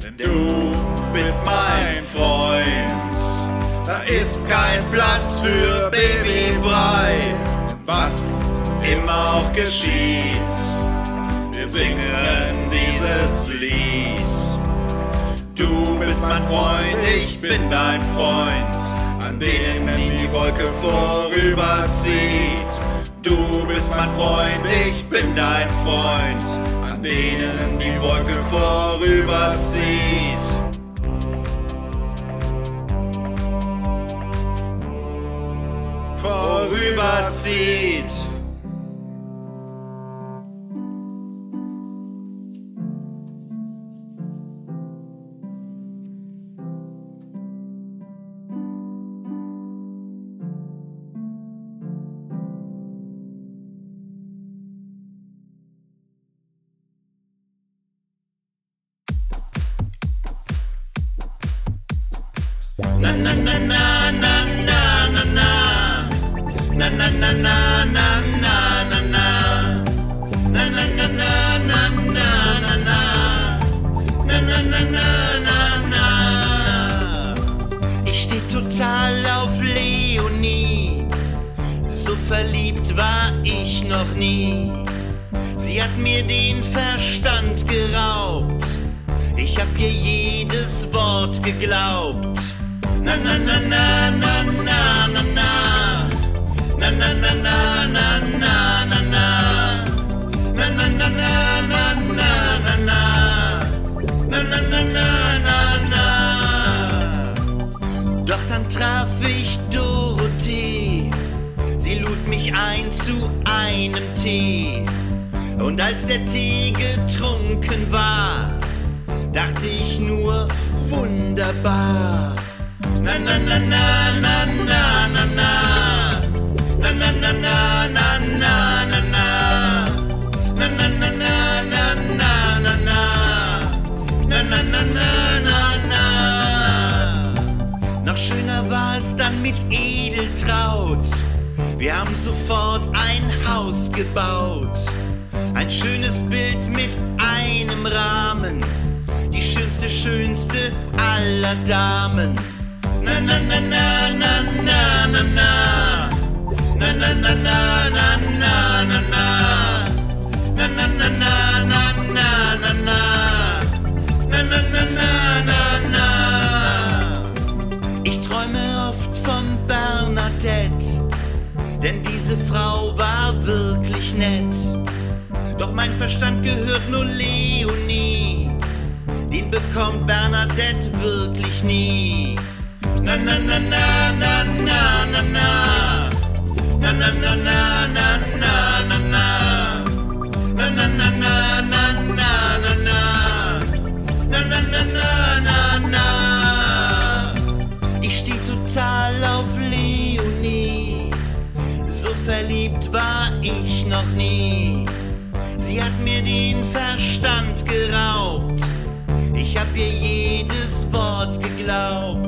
Denn du bist mein Freund da ist kein Platz für Babybrei. Was immer auch geschieht, wir singen dieses Lied. Du bist mein Freund, ich bin dein Freund, an denen die Wolke vorüberzieht. Du bist mein Freund, ich bin dein Freund, an denen die Wolke vorüberzieht. niemand sieht. Mord geglaubt.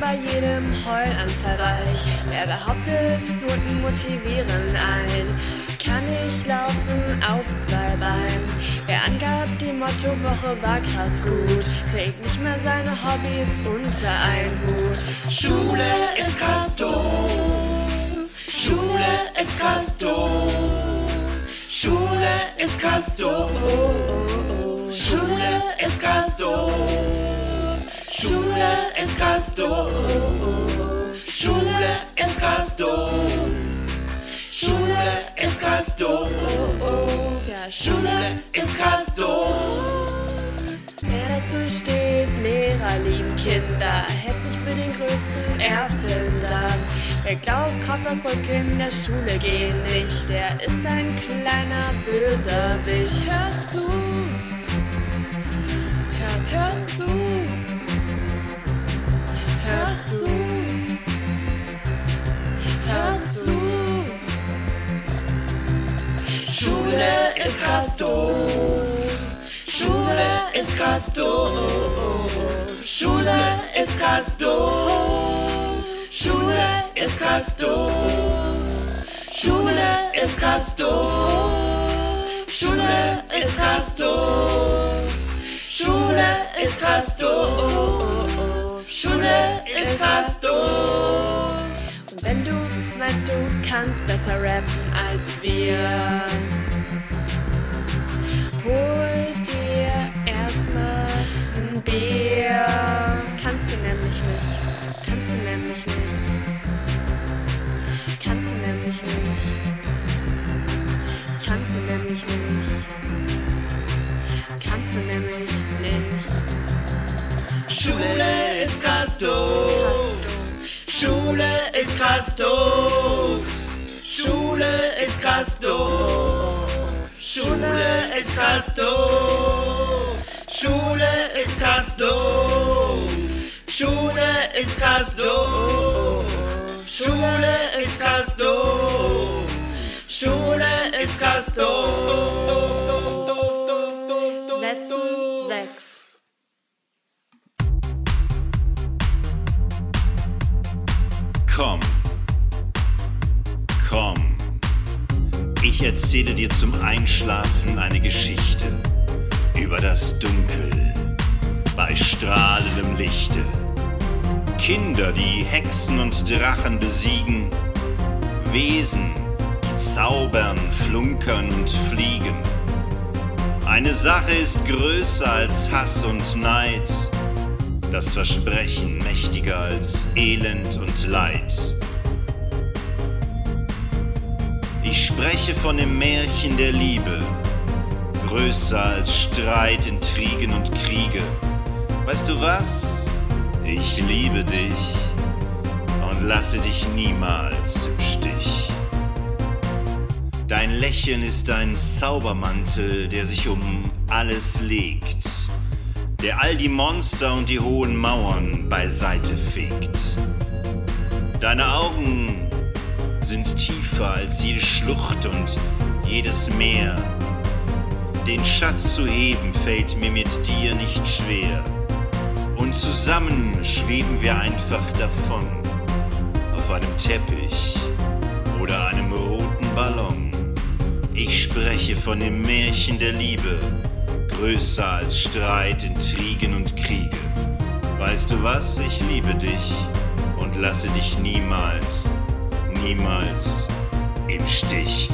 Bei jedem Heulanfall weich. Er behauptet, Noten motivieren ein. Kann ich laufen auf zwei Beinen? Er angab, die Mottowoche war krass gut. Kriegt nicht mehr seine Hobbys unter einen Hut. Schule ist krass doof. Schule ist krass doof. Schule ist krass doof. Schule ist krass doof. Schule ist krass doof. Schule ist krass doof. Schule ist krass doof. Schule ist krass doof. Wer dazu steht, Lehrer lieben Kinder, hält sich für den größten Erfinder. Wer glaubt, Kraftausdrücke in der Schule gehen nicht, der ist ein kleiner Bösewicht. Hör zu, hör, hör zu, Schule ist krass. Schule ist krass. Schule ist krass. Schule ist krass. Schule ist krass. Schule ist krass doof. Schule ist krass doof. Schule ist krass doof. Und wenn du meinst, du kannst besser rappen als wir, hol dir erstmal ein Bier. Kannst du nämlich nicht. Kannst du nämlich nicht. Kannst du nämlich nicht. Kannst du nämlich nicht. Kannst du nämlich nicht. Schule krass doof. Schule ist krass doof. Schule ist krass doof. Schule ist krass doof. Schule ist krass doof. Schule ist krass doof. Schule ist krass doof. Schule ist krass doof. Komm, komm. Ich erzähle dir zum Einschlafen eine Geschichte über das Dunkel bei strahlendem Lichte. Kinder, die Hexen und Drachen besiegen, Wesen, die zaubern, flunkern und fliegen. Eine Sache ist größer als Hass und Neid, das Versprechen mächtiger als Elend und Leid. Ich spreche von dem Märchen der Liebe, größer als Streit, Intrigen und Kriege. Weißt du was? Ich liebe dich und lasse dich niemals im Stich. Dein Lächeln ist ein Zaubermantel, der sich um alles legt, der all die Monster und die hohen Mauern beiseite fegt. Deine Augen sind tiefer als jede Schlucht und jedes Meer. Den Schatz zu heben fällt mir mit dir nicht schwer. Und zusammen schweben wir einfach davon. Auf einem Teppich oder einem roten Ballon. Ich spreche von dem Märchen der Liebe, größer als Streit, Intrigen und Kriege. Weißt du was? Ich liebe dich und lasse dich niemals, niemals im Stich.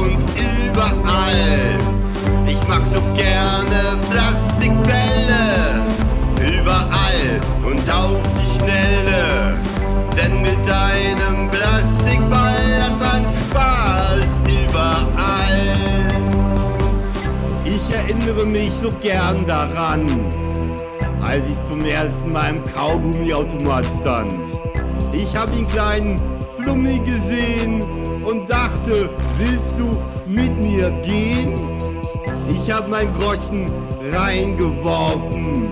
Und überall. Ich mag so gerne Plastikbälle. Überall und auf die Schnelle. Denn mit einem Plastikball hat man Spaß überall. Ich erinnere mich so gern daran, als ich zum ersten Mal im Kaugummiautomat stand. Ich habe den kleinen Flummi gesehen und dachte, willst du mit mir gehen? Ich habe mein Groschen reingeworfen.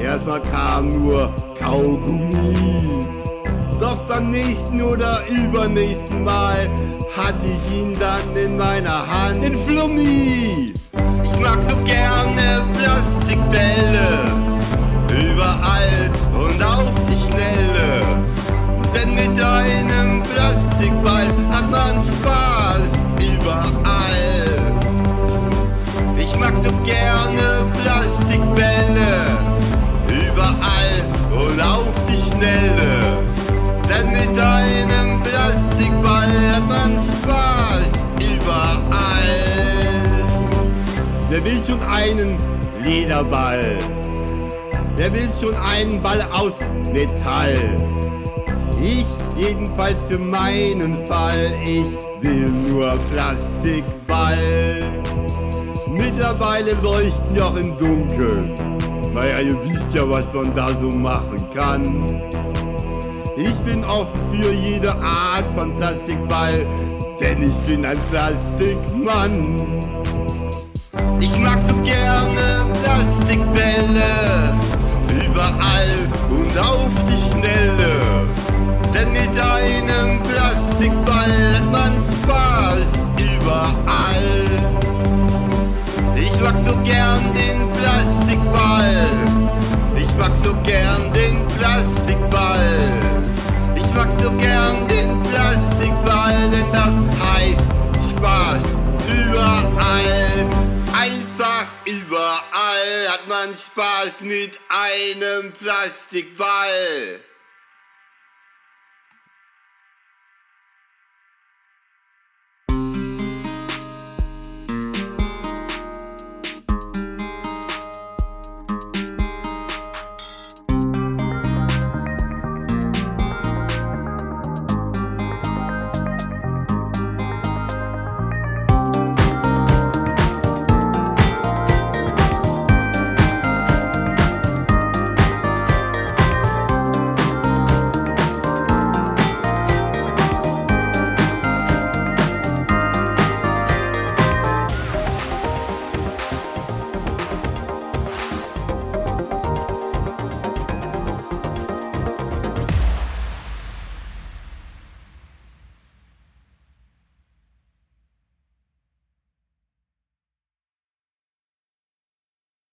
Erstmal kam nur Kaugummi. Doch beim nächsten oder übernächsten Mal hatte ich ihn dann in meiner Hand. Den Flummi! Ich mag so gerne Plastikbälle. Überall und auf die Schnelle. Denn mit einem Plastikball hat man Spaß überall. Ich mag so gerne Plastikbälle. Überall und auf die Schnelle. Denn mit einem Plastikball hat man Spaß überall. Wer will schon einen Lederball? Wer will schon einen Ball aus Metall? Ich jedenfalls für meinen Fall, ich will nur Plastikball. Mittlerweile leuchten ja auch im Dunkeln. Naja, ihr wisst ja, was man da so machen kann. Ich bin offen für jede Art von Plastikball, denn ich bin ein Plastikmann. Ich mag so gerne Plastikbälle, überall und auf die Schnelle. Denn mit einem Plastikball hat man Spaß überall. Ich mag so gern den Plastikball. Ich mag so gern den Plastikball. Ich mag so gern den Plastikball, denn das heißt Spaß überall. Einfach überall hat man Spaß mit einem Plastikball.